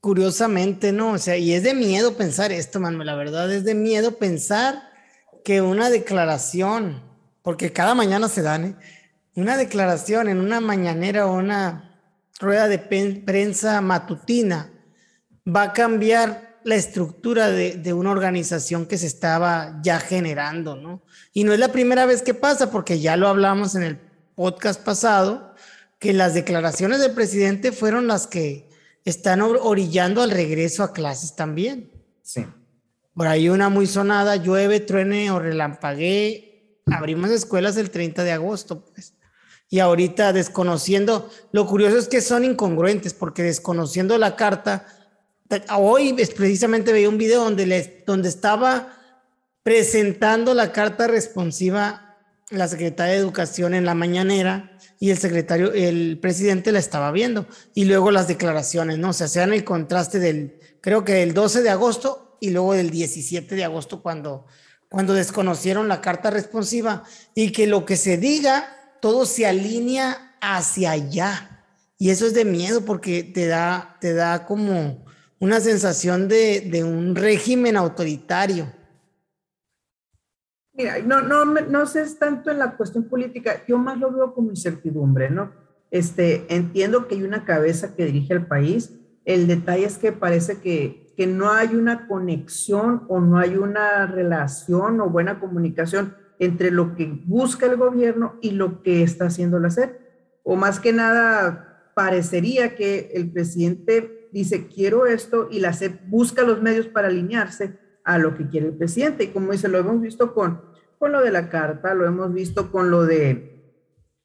curiosamente, ¿no? O sea, y es de miedo pensar esto, Manuel, la verdad es de miedo pensar que una declaración, porque cada mañana se dan, ¿eh? Una declaración en una mañanera o una rueda de prensa matutina va a cambiar la estructura de, una organización que se estaba ya generando, ¿no? Y no es la primera vez que pasa, porque ya lo hablamos en el podcast pasado, que las declaraciones del presidente fueron las que están orillando al regreso a clases también. Sí. Por ahí una muy sonada, llueve, truene o relampaguee, abrimos escuelas el 30 de agosto, pues. Y ahorita desconociendo, lo curioso es que son incongruentes, porque desconociendo la carta, Hoy precisamente veía un video donde, les, donde estaba presentando la carta responsiva la secretaria de Educación en la mañanera y el secretario, el presidente la estaba viendo. Y luego las declaraciones, ¿no? O sea, sean el contraste del, creo que del 12 de agosto y luego del 17 de agosto cuando, cuando desconocieron la carta responsiva y que lo que se diga, todo se alinea hacia allá. Y eso es de miedo porque te da, te da como una sensación de, un régimen autoritario. Mira, no, no, no sé tanto en la cuestión política, yo más lo veo como incertidumbre, ¿no? Este, entiendo que hay una cabeza que dirige el país, el detalle es que parece que, que no hay una conexión o no hay una relación o buena comunicación entre lo que busca el gobierno y lo que está haciendo la SED. O más que nada, parecería que el presidente dice, quiero esto, y la SEP busca los medios para alinearse a lo que quiere el presidente. Y como dice, lo hemos visto con, con lo de la carta, lo hemos visto con lo de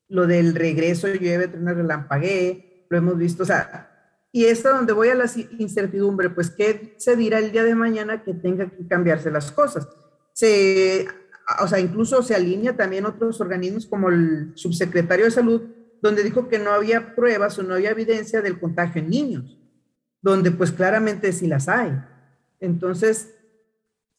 lo del regreso, llueve, una relampaguee, lo hemos visto, o sea, y esto donde voy a la incertidumbre, pues, ¿qué se dirá el día de mañana que tenga que cambiarse las cosas? Se, o sea, incluso se alinea también otros organismos como el subsecretario de salud donde dijo que no había pruebas o no había evidencia del contagio en niños, donde pues claramente sí las hay. Entonces,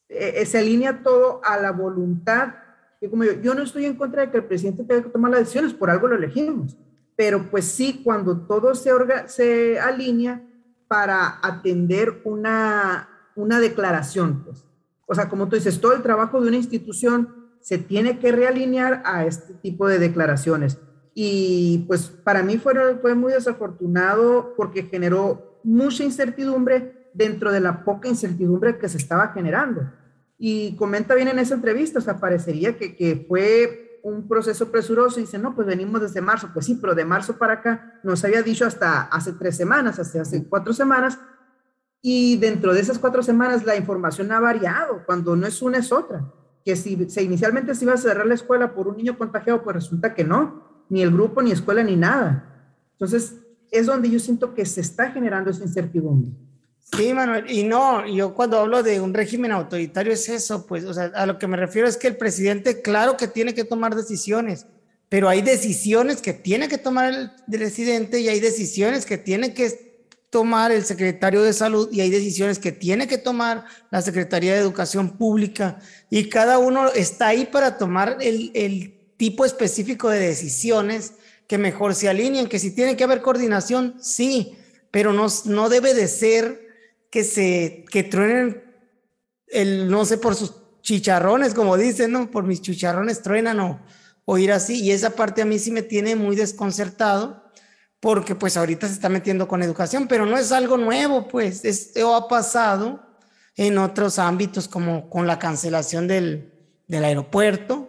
e, e, se alinea todo a la voluntad, que como yo, yo no estoy en contra de que el presidente tenga que tomar las decisiones, por algo lo elegimos, pero pues sí, cuando todo se, se alinea para atender una, una declaración, pues. O sea, como tú dices, todo el trabajo de una institución se tiene que realinear a este tipo de declaraciones. Y pues para mí fue, fue muy desafortunado porque generó mucha incertidumbre dentro de la poca incertidumbre que se estaba generando. Y comenta bien en esa entrevista, o sea, parecería que, que fue un proceso presuroso y dice, no, pues venimos desde marzo, pues sí, pero de marzo para acá nos había dicho hasta hace tres semanas, hace, hace cuatro semanas, y dentro de esas cuatro semanas la información ha variado, cuando no es una es otra, que si se inicialmente se iba a cerrar la escuela por un niño contagiado, pues resulta que no, ni el grupo, ni escuela, ni nada. Entonces, es donde yo siento que se está generando esa incertidumbre. Sí, Manuel, y no, yo cuando hablo de un régimen autoritario es eso, pues, o sea, a lo que me refiero es que el presidente, claro que tiene que tomar decisiones, pero hay decisiones que tiene que tomar el presidente y hay decisiones que tiene que tomar el secretario de salud y hay decisiones que tiene que tomar la Secretaría de Educación Pública y cada uno está ahí para tomar el, el tipo específico de decisiones que mejor se alineen, que si tiene que haber coordinación, sí, pero no, no debe de ser que se, que truenen el, no sé, por sus chicharrones, como dicen, ¿no? Por mis chicharrones truenan o, o ir así. Y esa parte a mí sí me tiene muy desconcertado porque pues ahorita se está metiendo con educación, pero no es algo nuevo, pues esto ha pasado en otros ámbitos como con la cancelación del, del aeropuerto,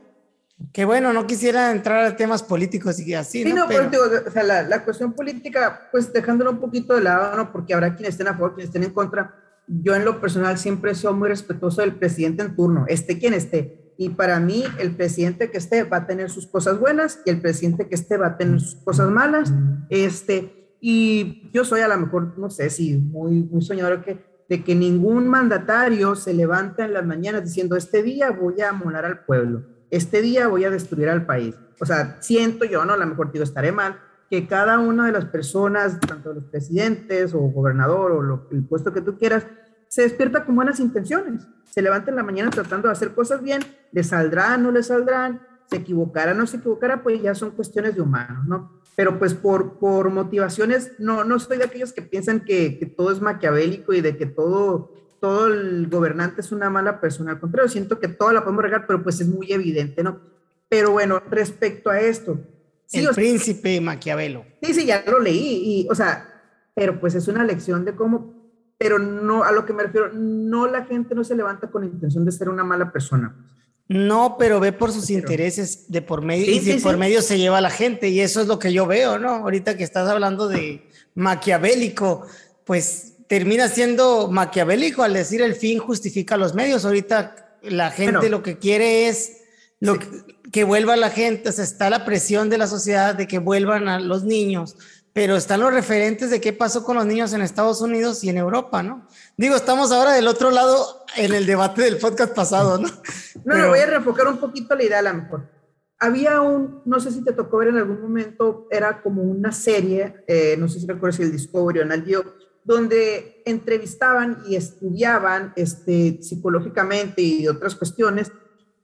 que bueno, no quisiera entrar a temas políticos y así. Sí, no, pero, digo, o sea, la, la, cuestión política, pues dejándolo un poquito de lado, ¿no? Porque habrá quienes estén a favor, quienes estén en contra. Yo en lo personal siempre he sido muy respetuoso del presidente en turno, esté quien esté. Y para mí, el presidente que esté va a tener sus cosas buenas y el presidente que esté va a tener sus cosas malas. Este, y yo soy a lo mejor, no sé si muy, muy soñador que, de que ningún mandatario se levanta en las mañanas diciendo, este día voy a molar al pueblo este día voy a destruir al país. O sea, siento yo, no, a lo mejor digo, estaré mal, que cada una de las personas, tanto los presidentes o gobernador o lo, el puesto que tú quieras, se despierta con buenas intenciones. Se levanta en la mañana tratando de hacer cosas bien, le saldrán, no le saldrán, se equivocará, no se equivocará, pues ya son cuestiones de humanos, ¿no? Pero pues por, por motivaciones, no, no soy de aquellos que piensan que, que todo es maquiavélico y de que todo todo el gobernante es una mala persona. Al contrario, siento que toda la podemos regar, pero pues es muy evidente, ¿no? Pero bueno, respecto a esto. Sí, el príncipe Maquiavelo. Sí, sí, ya lo leí. Y, o sea, pero pues es una lección de cómo, pero no, a lo que me refiero, no la gente no se levanta con la intención de ser una mala persona. No, pero ve por sus intereses de por medio y de por medio se lleva a la gente y eso es lo que yo veo, ¿no? Ahorita que estás hablando de maquiavélico, pues termina siendo maquiavélico al decir el fin justifica los medios. Ahorita la gente lo que quiere es lo que, vuelva la gente, o sea, está la presión de la sociedad de que vuelvan a los niños, pero están los referentes de qué pasó con los niños en Estados Unidos y en Europa, ¿no? Digo, estamos ahora del otro lado en el debate del podcast pasado, ¿no? No, no, voy a refocar un poquito la idea a lo mejor. Había un, no sé si te tocó ver en algún momento, era como una serie, eh, no sé si recuerdas si el Discovery o en el donde entrevistaban y estudiaban este, psicológicamente y otras cuestiones,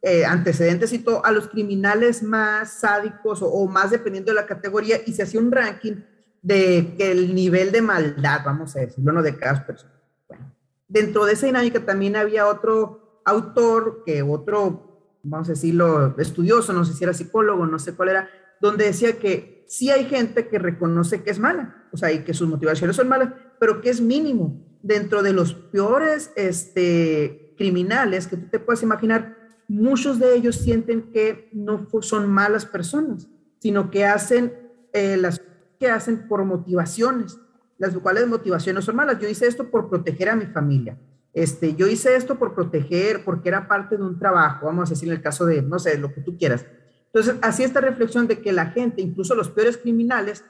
eh, antecedentes y todo, a los criminales más sádicos o, más dependiendo de la categoría y se hacía un ranking de que el nivel de maldad, vamos a decirlo, no de cada persona. Bueno, dentro de esa dinámica también había otro autor, que otro, vamos a decirlo, estudioso, no sé si era psicólogo, no sé cuál era, donde decía que sí hay gente que reconoce que es mala, o sea, y que sus motivaciones son malas, pero que es mínimo. Dentro de los peores este, criminales que tú te puedes imaginar, muchos de ellos sienten que no son malas personas, sino que hacen eh, las que hacen por motivaciones, las cuales motivaciones son malas. Yo hice esto por proteger a mi familia. Este, yo hice esto por proteger, porque era parte de un trabajo, vamos a decir en el caso de, no sé, lo que tú quieras. Entonces, así esta reflexión de que la gente, incluso los peores criminales,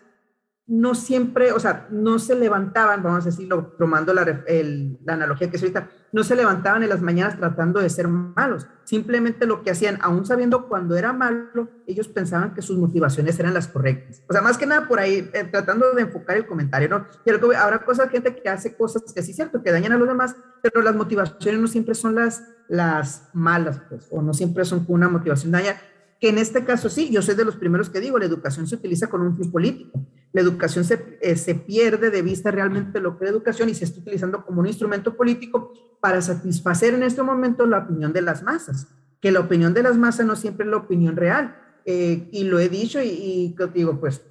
no siempre, o sea, no se levantaban, vamos a decirlo, tomando la, la, analogía que es ahorita, no se levantaban en las mañanas tratando de ser malos. Simplemente lo que hacían, aún sabiendo cuando era malo, ellos pensaban que sus motivaciones eran las correctas. O sea, más que nada por ahí, eh, tratando de enfocar el comentario, ¿no? Y habrá cosas, gente que hace cosas que sí es cierto, que dañan a los demás, pero las motivaciones no siempre son las, las malas, pues, o no siempre son una motivación daña que en este caso sí, yo soy de los primeros que digo, la educación se utiliza con un fin político. La educación se, eh, se pierde de vista realmente lo que es educación y se está utilizando como un instrumento político para satisfacer en este momento la opinión de las masas, que la opinión de las masas no siempre es la opinión real. Eh, y lo he dicho y, y, digo, pues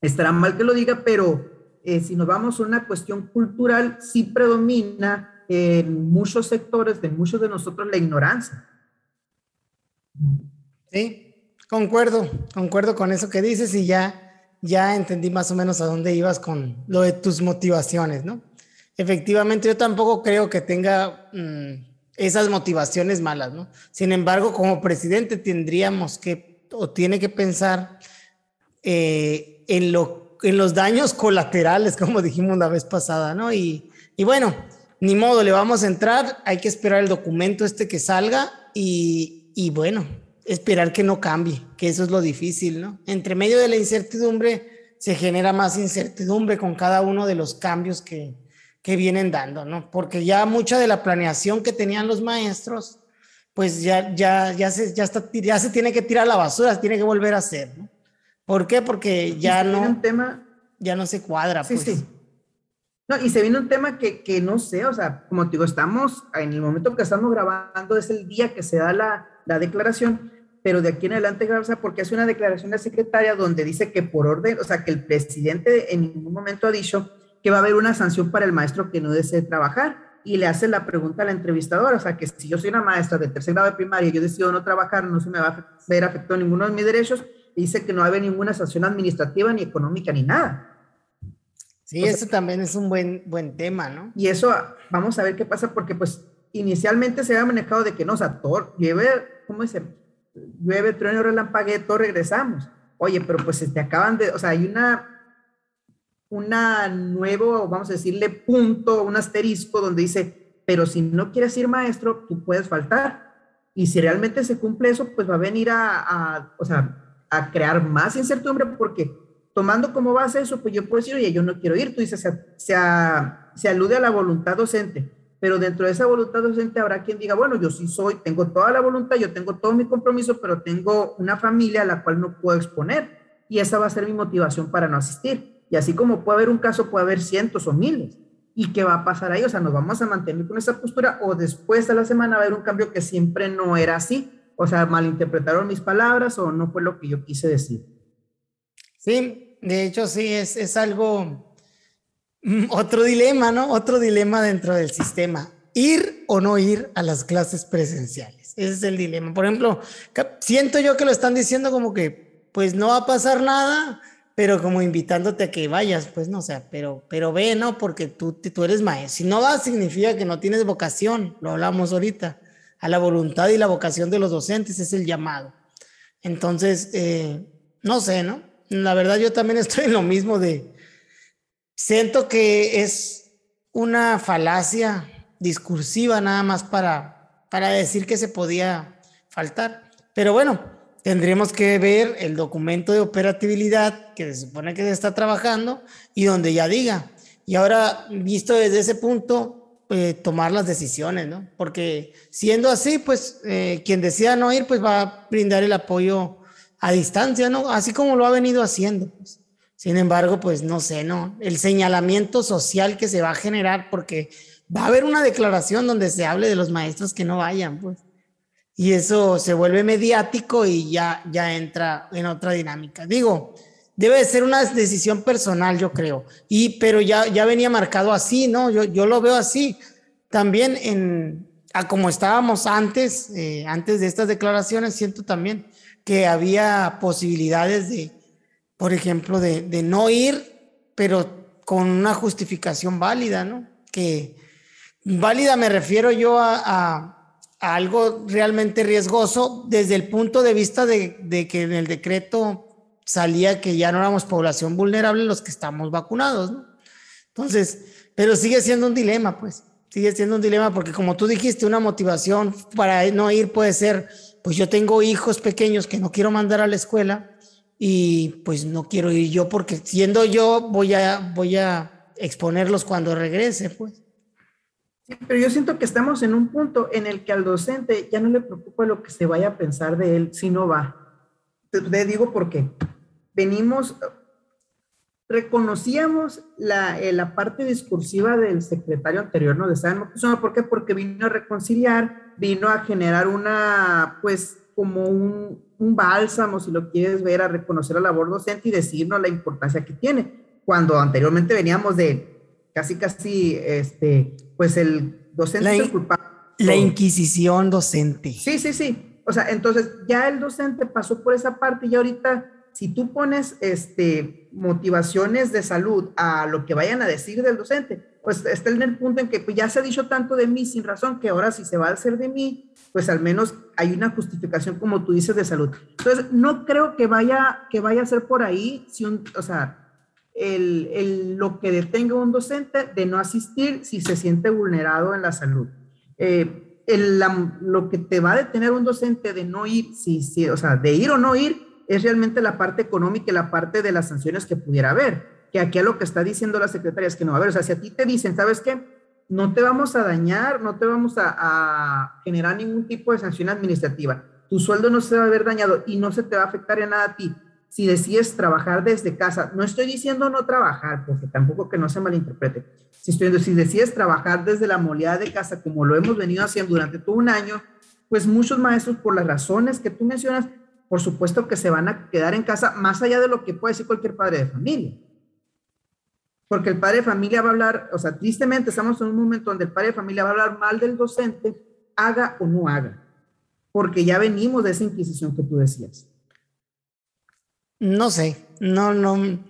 estará mal que lo diga, pero eh, si nos vamos a una cuestión cultural, sí predomina en muchos sectores de muchos de nosotros la ignorancia. Sí, concuerdo, concuerdo con eso que dices y ya, ya entendí más o menos a dónde ibas con lo de tus motivaciones, ¿no? Efectivamente, yo tampoco creo que tenga mm, esas motivaciones malas, ¿no? Sin embargo, como presidente tendríamos que, o tiene que pensar eh, en, lo, en los daños colaterales, como dijimos la vez pasada, ¿no? Y, y bueno, ni modo, le vamos a entrar, hay que esperar el documento este que salga y, y bueno, esperar que no cambie, que eso es lo difícil, ¿no? Entre medio de la incertidumbre se genera más incertidumbre con cada uno de los cambios que, que vienen dando, ¿no? Porque ya mucha de la planeación que tenían los maestros, pues ya, ya, ya, se, ya, está, ya se tiene que tirar a la basura, se tiene que volver a hacer, ¿no? ¿Por qué? Porque ya no, un tema, ya no se cuadra. Sí, pues. sí. No, y se viene un tema que, que, no sé, o sea, como te digo, estamos, en el momento que estamos grabando, es el día que se da la, la declaración, pero de aquí en adelante, Garza, porque hace una declaración de secretaria donde dice que por orden, o sea, que el presidente en ningún momento ha dicho que va a haber una sanción para el maestro que no desee trabajar. Y le hace la pregunta a la entrevistadora, o sea, que si yo soy una maestra de tercer grado de primaria y yo decido no trabajar, no se me va a ver afectado ninguno de mis derechos, dice que no va a haber ninguna sanción administrativa, ni económica, ni nada. Sí, eso también es un buen, buen tema, ¿no? Y eso, vamos a ver qué pasa, porque pues inicialmente se había manejado de que no, o sea, todo, lleve, ¿cómo dice? llueve, trueno, relampagueto, regresamos. Oye, pero pues se te acaban de, o sea, hay una, una nuevo, vamos a decirle, punto, un asterisco donde dice, pero si no quieres ir maestro, tú puedes faltar. Y si realmente se cumple eso, pues va a venir a, a o sea, a crear más incertidumbre porque tomando como base eso, pues yo puedo decir, oye, yo no quiero ir. Tú dices, se, se, se alude a la voluntad docente pero dentro de esa voluntad docente habrá quien diga, bueno, yo sí soy, tengo toda la voluntad, yo tengo todo mi compromiso, pero tengo una familia a la cual no puedo exponer y esa va a ser mi motivación para no asistir. Y así como puede haber un caso, puede haber cientos o miles. ¿Y qué va a pasar ahí? O sea, nos vamos a mantener con esa postura o después de la semana va a haber un cambio que siempre no era así. O sea, malinterpretaron mis palabras o no fue lo que yo quise decir. Sí, de hecho sí, es, es algo otro dilema, ¿no? Otro dilema dentro del sistema. Ir o no ir a las clases presenciales. Ese es el dilema. Por ejemplo, siento yo que lo están diciendo como que, pues no va a pasar nada, pero como invitándote a que vayas, pues no, o sea, pero, pero ve, ¿no? Porque tú, tú eres maestro. Si no vas, significa que no tienes vocación, lo hablamos ahorita. A la voluntad y la vocación de los docentes es el llamado. Entonces, eh, no sé, ¿no? La verdad yo también estoy en lo mismo de, Siento que es una falacia discursiva nada más para, para decir que se podía faltar. Pero bueno, tendríamos que ver el documento de operatividad que se supone que se está trabajando y donde ya diga. Y ahora, visto desde ese punto, eh, tomar las decisiones, ¿no? Porque siendo así, pues eh, quien decida no ir, pues va a brindar el apoyo a distancia, ¿no? Así como lo ha venido haciendo. Pues. Sin embargo, pues no sé, ¿no? El señalamiento social que se va a generar porque va a haber una declaración donde se hable de los maestros que no vayan, pues. Y eso se vuelve mediático y ya, ya entra en otra dinámica. Digo, debe de ser una decisión personal, yo creo. Y, pero ya, ya venía marcado así, ¿no? Yo, yo lo veo así. También en, a como estábamos antes, eh, antes de estas declaraciones, siento también que había posibilidades de, por ejemplo, de, no ir, pero con una justificación válida, ¿no? Que válida me refiero yo a, algo realmente riesgoso desde el punto de vista de, que en el decreto salía que ya no éramos población vulnerable los que estamos vacunados, ¿no? Entonces, pero sigue siendo un dilema, pues, sigue siendo un dilema porque como tú dijiste, una motivación para no ir puede ser, pues yo tengo hijos pequeños que no quiero mandar a la escuela y pues no quiero ir yo porque siendo yo voy a, voy a exponerlos cuando regrese, pues. Pero yo siento que estamos en un punto en el que al docente ya no le preocupa lo que se vaya a pensar de él si no va. Te, digo por qué. Venimos, reconocíamos la, eh, la, parte discursiva del secretario anterior, ¿no? De San ¿Por qué? Porque vino a reconciliar, vino a generar una, pues, como un, un bálsamo, si lo quieres ver, a reconocer la labor docente y decirnos la importancia que tiene. Cuando anteriormente veníamos de casi, casi, este, pues el docente la, culpable. La inquisición docente. Sí, sí, sí. O sea, entonces ya el docente pasó por esa parte y ahorita, si tú pones este, motivaciones de salud a lo que vayan a decir del docente, pues está en el punto en que pues, ya se ha dicho tanto de mí sin razón que ahora si se va a hacer de mí, pues al menos hay una justificación, como tú dices, de salud. Entonces, no creo que vaya, que vaya a ser por ahí, si un, o sea, el, lo que detenga un docente de no asistir si se siente vulnerado en la salud. Eh, lo que te va a detener un docente de no ir, si, si, o sea, de ir o no ir, es realmente la parte económica y la parte de las sanciones que pudiera haber. Que aquí a lo que está diciendo la secretaria es que no, a ver, o sea, si a ti te dicen, ¿sabes qué? No te vamos a dañar, no te vamos a, a generar ningún tipo de sanción administrativa. Tu sueldo no se va a ver dañado y no se te va a afectar en nada a ti si decides trabajar desde casa, no estoy diciendo no trabajar, porque tampoco que no se malinterprete, si, estoy, si decides trabajar desde la modalidad de casa, como lo hemos venido haciendo durante todo un año, pues muchos maestros, por las razones que tú mencionas, por supuesto que se van a quedar en casa, más allá de lo que puede decir cualquier padre de familia. Porque el padre de familia va a hablar, o sea, tristemente estamos en un momento donde el padre de familia va a hablar mal del docente, haga o no haga, porque ya venimos de esa inquisición que tú decías. No sé, no, no.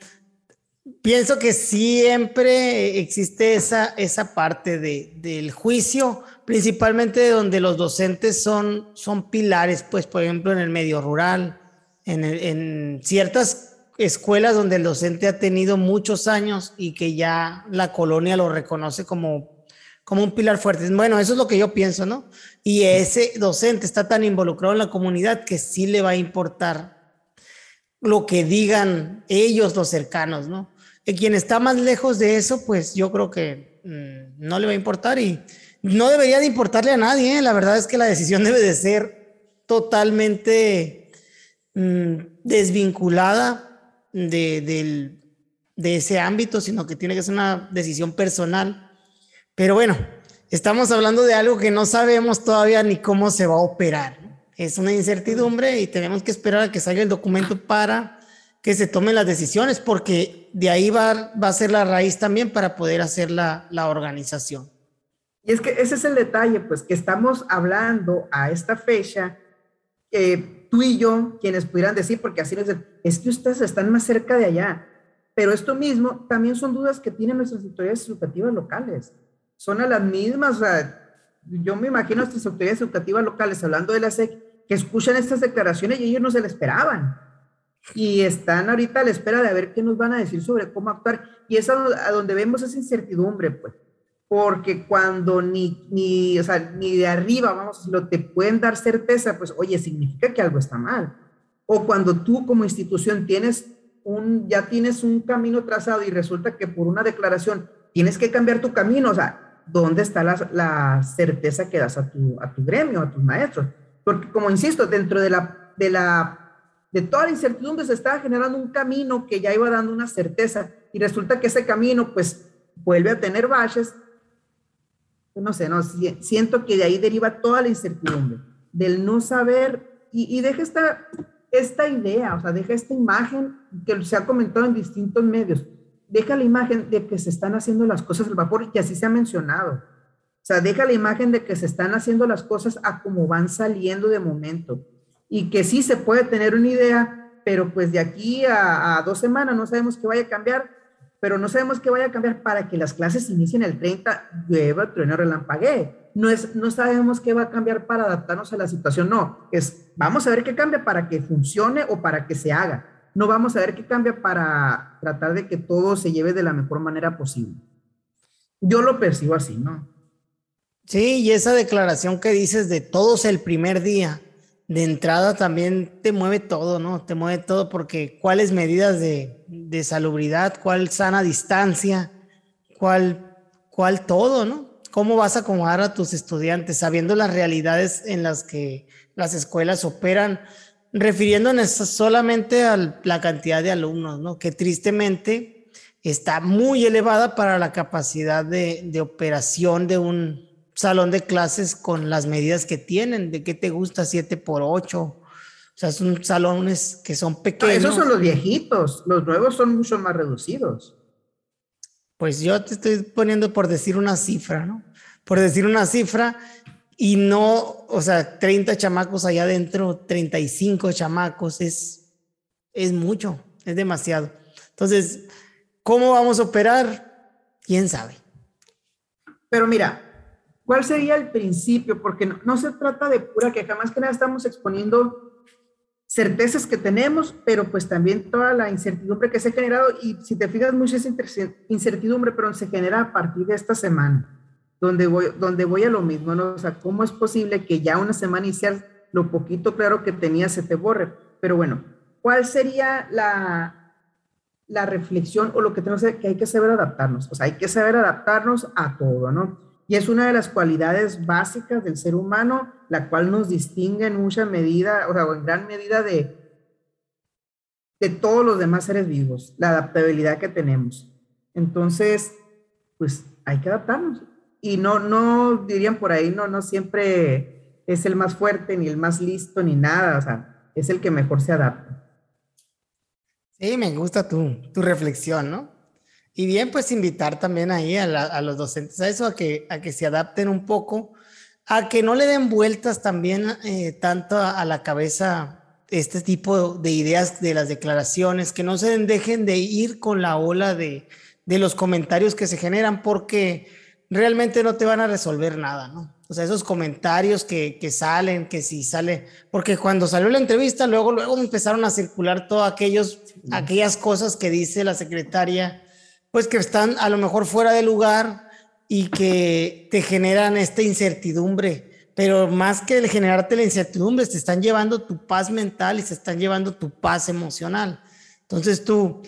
Pienso que siempre existe esa, esa parte de, del juicio, principalmente donde los docentes son, son pilares, pues, por ejemplo, en el medio rural, en, en ciertas escuelas donde el docente ha tenido muchos años y que ya la colonia lo reconoce como, como un pilar fuerte. Bueno, eso es lo que yo pienso, ¿no? Y ese docente está tan involucrado en la comunidad que sí le va a importar lo que digan ellos, los cercanos, ¿no? Y quien está más lejos de eso, pues yo creo que mm, no le va a importar y no debería de importarle a nadie. ¿eh? La verdad es que la decisión debe de ser totalmente mm, desvinculada de, de ese ámbito, sino que tiene que ser una decisión personal. Pero bueno, estamos hablando de algo que no sabemos todavía ni cómo se va a operar es una incertidumbre y tenemos que esperar a que salga el documento para que se tomen las decisiones, porque de ahí va, va a ser la raíz también para poder hacer la, la organización. Y es que ese es el detalle, pues que estamos hablando a esta fecha, eh, tú y yo, quienes pudieran decir, porque así les es que ustedes están más cerca de allá, pero esto mismo también son dudas que tienen nuestras autoridades educativas locales. Son a las mismas, yo me imagino a estas autoridades educativas locales hablando de la SEC que escuchan estas declaraciones y ellos no se la esperaban. Y están ahorita a la espera de ver qué nos van a decir sobre cómo actuar. Y es a donde vemos esa incertidumbre, pues. Porque cuando ni, ni, o sea, ni de arriba, vamos, lo te pueden dar certeza, pues, oye, significa que algo está mal. O cuando tú como institución tienes un, ya tienes un camino trazado y resulta que por una declaración tienes que cambiar tu camino, o sea, ¿dónde está la, certeza que das a tu, a tu gremio, a tus maestros? Porque, como insisto, dentro de la, de la de toda la incertidumbre se estaba generando un camino que ya iba dando una certeza y resulta que ese camino pues vuelve a tener baches. No sé, no, siento que de ahí deriva toda la incertidumbre, del no saber y, deja esta, esta idea, o sea, deja esta imagen que se ha comentado en distintos medios deja la imagen de que se están haciendo las cosas al vapor y que así se ha mencionado. O sea, deja la imagen de que se están haciendo las cosas a como van saliendo de momento y que sí se puede tener una idea, pero pues de aquí a, dos semanas no sabemos qué vaya a cambiar, pero no sabemos qué vaya a cambiar para que las clases inicien el 30, llueva, trueno, relampaguee. No, es, no sabemos qué va a cambiar para adaptarnos a la situación, no, es vamos a ver qué cambia para que funcione o para que se haga no vamos a ver qué cambia para tratar de que todo se lleve de la mejor manera posible. Yo lo percibo así, ¿no? Sí, y esa declaración que dices de todos el primer día, de entrada también te mueve todo, ¿no? Te mueve todo porque cuáles medidas de, de salubridad, cuál sana distancia, cuál, cuál todo, ¿no? ¿Cómo vas a acomodar a tus estudiantes sabiendo las realidades en las que las escuelas operan? refiriéndonos solamente a la cantidad de alumnos, ¿no? Que tristemente está muy elevada para la capacidad de, de, operación de un salón de clases con las medidas que tienen. ¿De qué te gusta? 7 por 8. O sea, son salones que son pequeños. esos son los viejitos. Los nuevos son mucho más reducidos. Pues yo te estoy poniendo por decir una cifra, ¿no? Por decir una cifra, y no, o sea, 30 chamacos allá adentro, 35 chamacos, es, es mucho, es demasiado. Entonces, ¿cómo vamos a operar? ¿Quién sabe? Pero mira, ¿cuál sería el principio? Porque no, se trata de pura que jamás que nada estamos exponiendo certezas que tenemos, pero pues también toda la incertidumbre que se ha generado y si te fijas mucho esa incertidumbre, pero se genera a partir de esta semana donde voy, donde voy a lo mismo, ¿no? O sea, ¿cómo es posible que ya una semana inicial lo poquito claro que tenía se te borre? Pero bueno, ¿cuál sería la, la reflexión o lo que tenemos que hay que saber adaptarnos? O sea, hay que saber adaptarnos a todo, ¿no? Y es una de las cualidades básicas del ser humano, la cual nos distingue en mucha medida, o sea, en gran medida de, de todos los demás seres vivos, la adaptabilidad que tenemos. Entonces, pues hay que adaptarnos y no, no dirían por ahí, no, no siempre es el más fuerte, ni el más listo, ni nada, o sea, es el que mejor se adapta. Sí, me gusta tu, tu reflexión, ¿no? Y bien, pues invitar también ahí a, a, los docentes a eso, a que, a que se adapten un poco, a que no le den vueltas también eh, tanto a, a, la cabeza este tipo de ideas de las declaraciones, que no se dejen de ir con la ola de, de los comentarios que se generan, porque realmente no te van a resolver nada, ¿no? O sea, esos comentarios que, que, salen, que si sale, porque cuando salió la entrevista, luego, luego empezaron a circular todas aquellos, aquellas cosas que dice la secretaria, pues que están a lo mejor fuera de lugar y que te generan esta incertidumbre. Pero más que el generarte la incertidumbre, te están llevando tu paz mental y se están llevando tu paz emocional. Entonces tú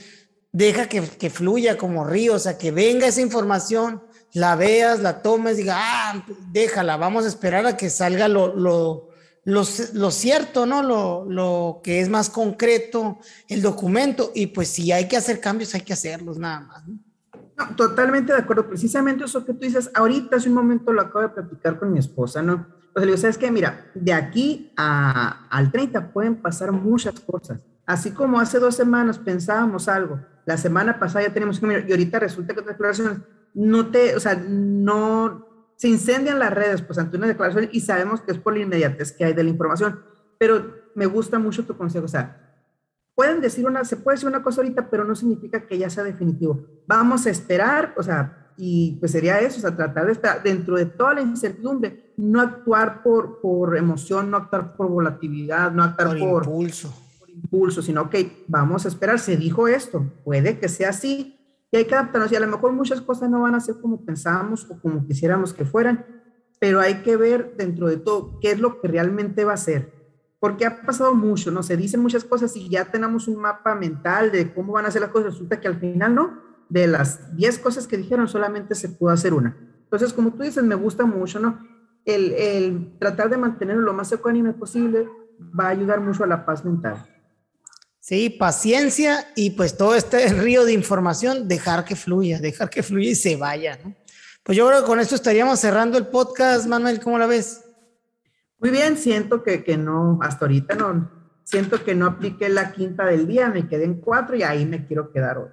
deja que, que fluya como río, o sea, que venga esa información, la veas, la tomes, diga, ah, déjala, vamos a esperar a que salga lo, lo, lo, cierto, ¿no? Lo, lo, que es más concreto, el documento, y pues si hay que hacer cambios, hay que hacerlos nada más. totalmente de acuerdo, precisamente eso que tú dices, ahorita hace un momento lo acabo de platicar con mi esposa, ¿no? Sea, le digo, ¿sabes qué? Mira, de aquí a, al 30 pueden pasar muchas cosas. Así como hace dos semanas pensábamos algo, la semana pasada ya tenemos que y ahorita resulta que otras declaraciones no te, o sea, no, se incendian las redes pues ante una declaración y sabemos que es por la inmediatez que hay de la información, pero me gusta mucho tu consejo, o sea, pueden decir una, se puede decir una cosa ahorita, pero no significa que ya sea definitivo. Vamos a esperar, o sea, y pues sería eso, o sea, tratar de estar dentro de toda la incertidumbre, no actuar por, por emoción, no actuar por volatilidad, no actuar por, por impulso. Por impulso, sino que vamos a esperar, se dijo esto, puede que sea así, y hay que adaptarnos. Y a lo mejor muchas cosas no van a ser como pensábamos o como quisiéramos que fueran, pero hay que ver dentro de todo qué es lo que realmente va a ser. Porque ha pasado mucho, ¿no? Se dicen muchas cosas y ya tenemos un mapa mental de cómo van a ser las cosas. Resulta que al final, ¿no? De las 10 cosas que dijeron, solamente se pudo hacer una. Entonces, como tú dices, me gusta mucho, ¿no? El, el tratar de mantenerlo lo más ecuánime posible va a ayudar mucho a la paz mental. Sí, paciencia y pues todo este río de información, dejar que fluya, dejar que fluya y se vaya, ¿no? Pues yo creo que con esto estaríamos cerrando el podcast, Manuel, ¿cómo la ves? Muy bien, siento que, que no, hasta ahorita no, siento que no apliqué la quinta del día, me quedé en cuatro y ahí me quiero quedar hoy.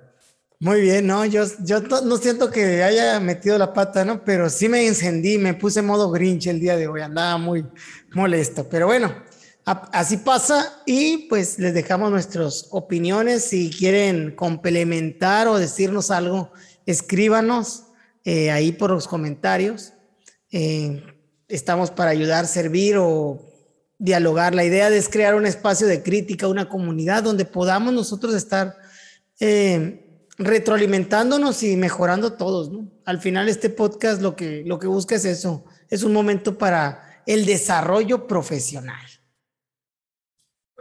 Muy bien, no, yo, yo no siento que haya metido la pata, ¿no? Pero sí me encendí, me puse modo grinch el día de hoy, andaba muy molesto, pero bueno, Así pasa y pues les dejamos nuestras opiniones. Si quieren complementar o decirnos algo, escríbanos eh, ahí por los comentarios. Eh, estamos para ayudar, servir o dialogar. La idea es crear un espacio de crítica, una comunidad donde podamos nosotros estar eh, retroalimentándonos y mejorando todos. Al final este podcast lo que, lo que busca es eso, es un momento para el desarrollo profesional.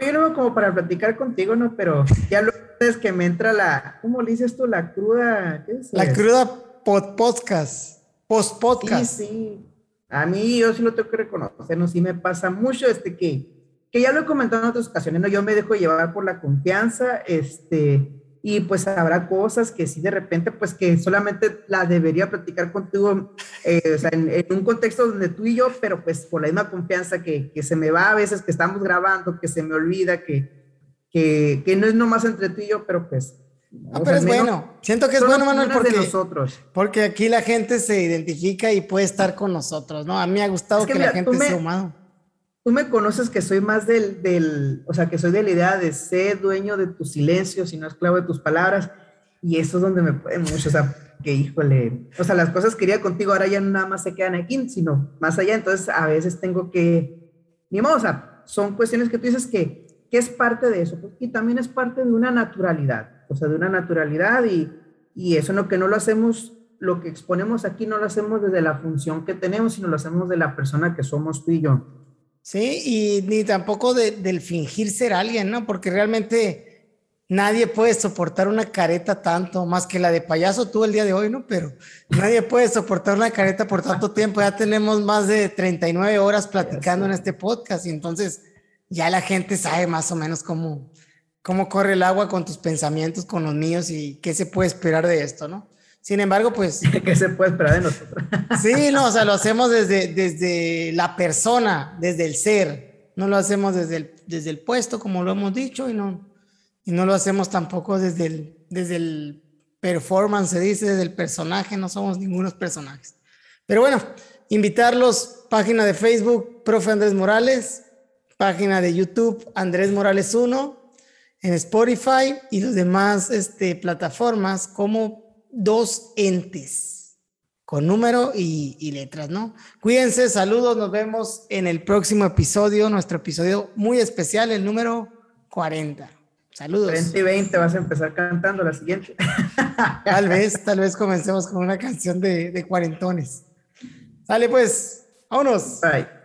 Oye, no como para platicar contigo, ¿no? Pero ya lo es que me entra la, ¿cómo le dices tú? La cruda, ¿qué es? La cruda podcast, post podcast. Sí, sí. A mí yo sí lo tengo que reconocer, ¿no? Sí me pasa mucho, este, que, que ya lo he comentado en otras ocasiones, ¿no? Yo me dejo llevar por la confianza, este, y pues habrá cosas que sí de repente, pues que solamente la debería platicar contigo, eh, o sea, en, un contexto donde tú y yo, pero pues por la misma confianza que, que, se me va a veces que estamos grabando, que se me olvida, que, que, que no es nomás entre tú y yo, pero pues... No, pero es bueno, siento que es bueno, Manuel, porque, nosotros. porque aquí la gente se identifica y puede estar con nosotros, ¿no? A mí me ha gustado que, la gente sea humano tú me conoces que soy más del, del, o sea, que soy de la idea de ser dueño de tu silencio, si no esclavo de tus palabras, y eso es donde me puede mucho, o sea, que híjole, o sea, las cosas que quería contigo ahora ya nada más se quedan aquí, sino más allá, entonces a veces tengo que, ni modo, o sea, son cuestiones que tú dices que, que es parte de eso, y también es parte de una naturalidad, o sea, de una naturalidad y, y eso no que no lo hacemos, lo que exponemos aquí no lo hacemos desde la función que tenemos, sino lo hacemos de la persona que somos tú y yo. Sí, y ni tampoco del fingir ser alguien, ¿no? Porque realmente nadie puede soportar una careta tanto, más que la de payaso tú el día de hoy, ¿no? Pero nadie puede soportar una careta por tanto tiempo. Ya tenemos más de 39 horas platicando en este podcast y entonces ya la gente sabe más o menos cómo, cómo corre el agua con tus pensamientos, con los míos y qué se puede esperar de esto, ¿no? Sin embargo, pues... ¿Qué se puede esperar de nosotros? sí, no, o sea, lo hacemos desde, desde la persona, desde el ser. No lo hacemos desde el, desde el puesto, como lo hemos dicho, y no, y no lo hacemos tampoco desde el, desde el performance, se dice, desde el personaje. No somos ningunos personajes. Pero bueno, invitarlos, página de Facebook, profe Andrés Morales, página de YouTube, Andrés Morales 1, en Spotify y los demás este, plataformas como dos entes con número y, letras, ¿no? Cuídense, saludos, nos vemos en el próximo episodio, nuestro episodio muy especial, el número 40. Saludos. 40 y 20 vas a empezar cantando la siguiente. tal vez, tal vez comencemos con una canción de, de cuarentones. Sale pues, vámonos. Bye.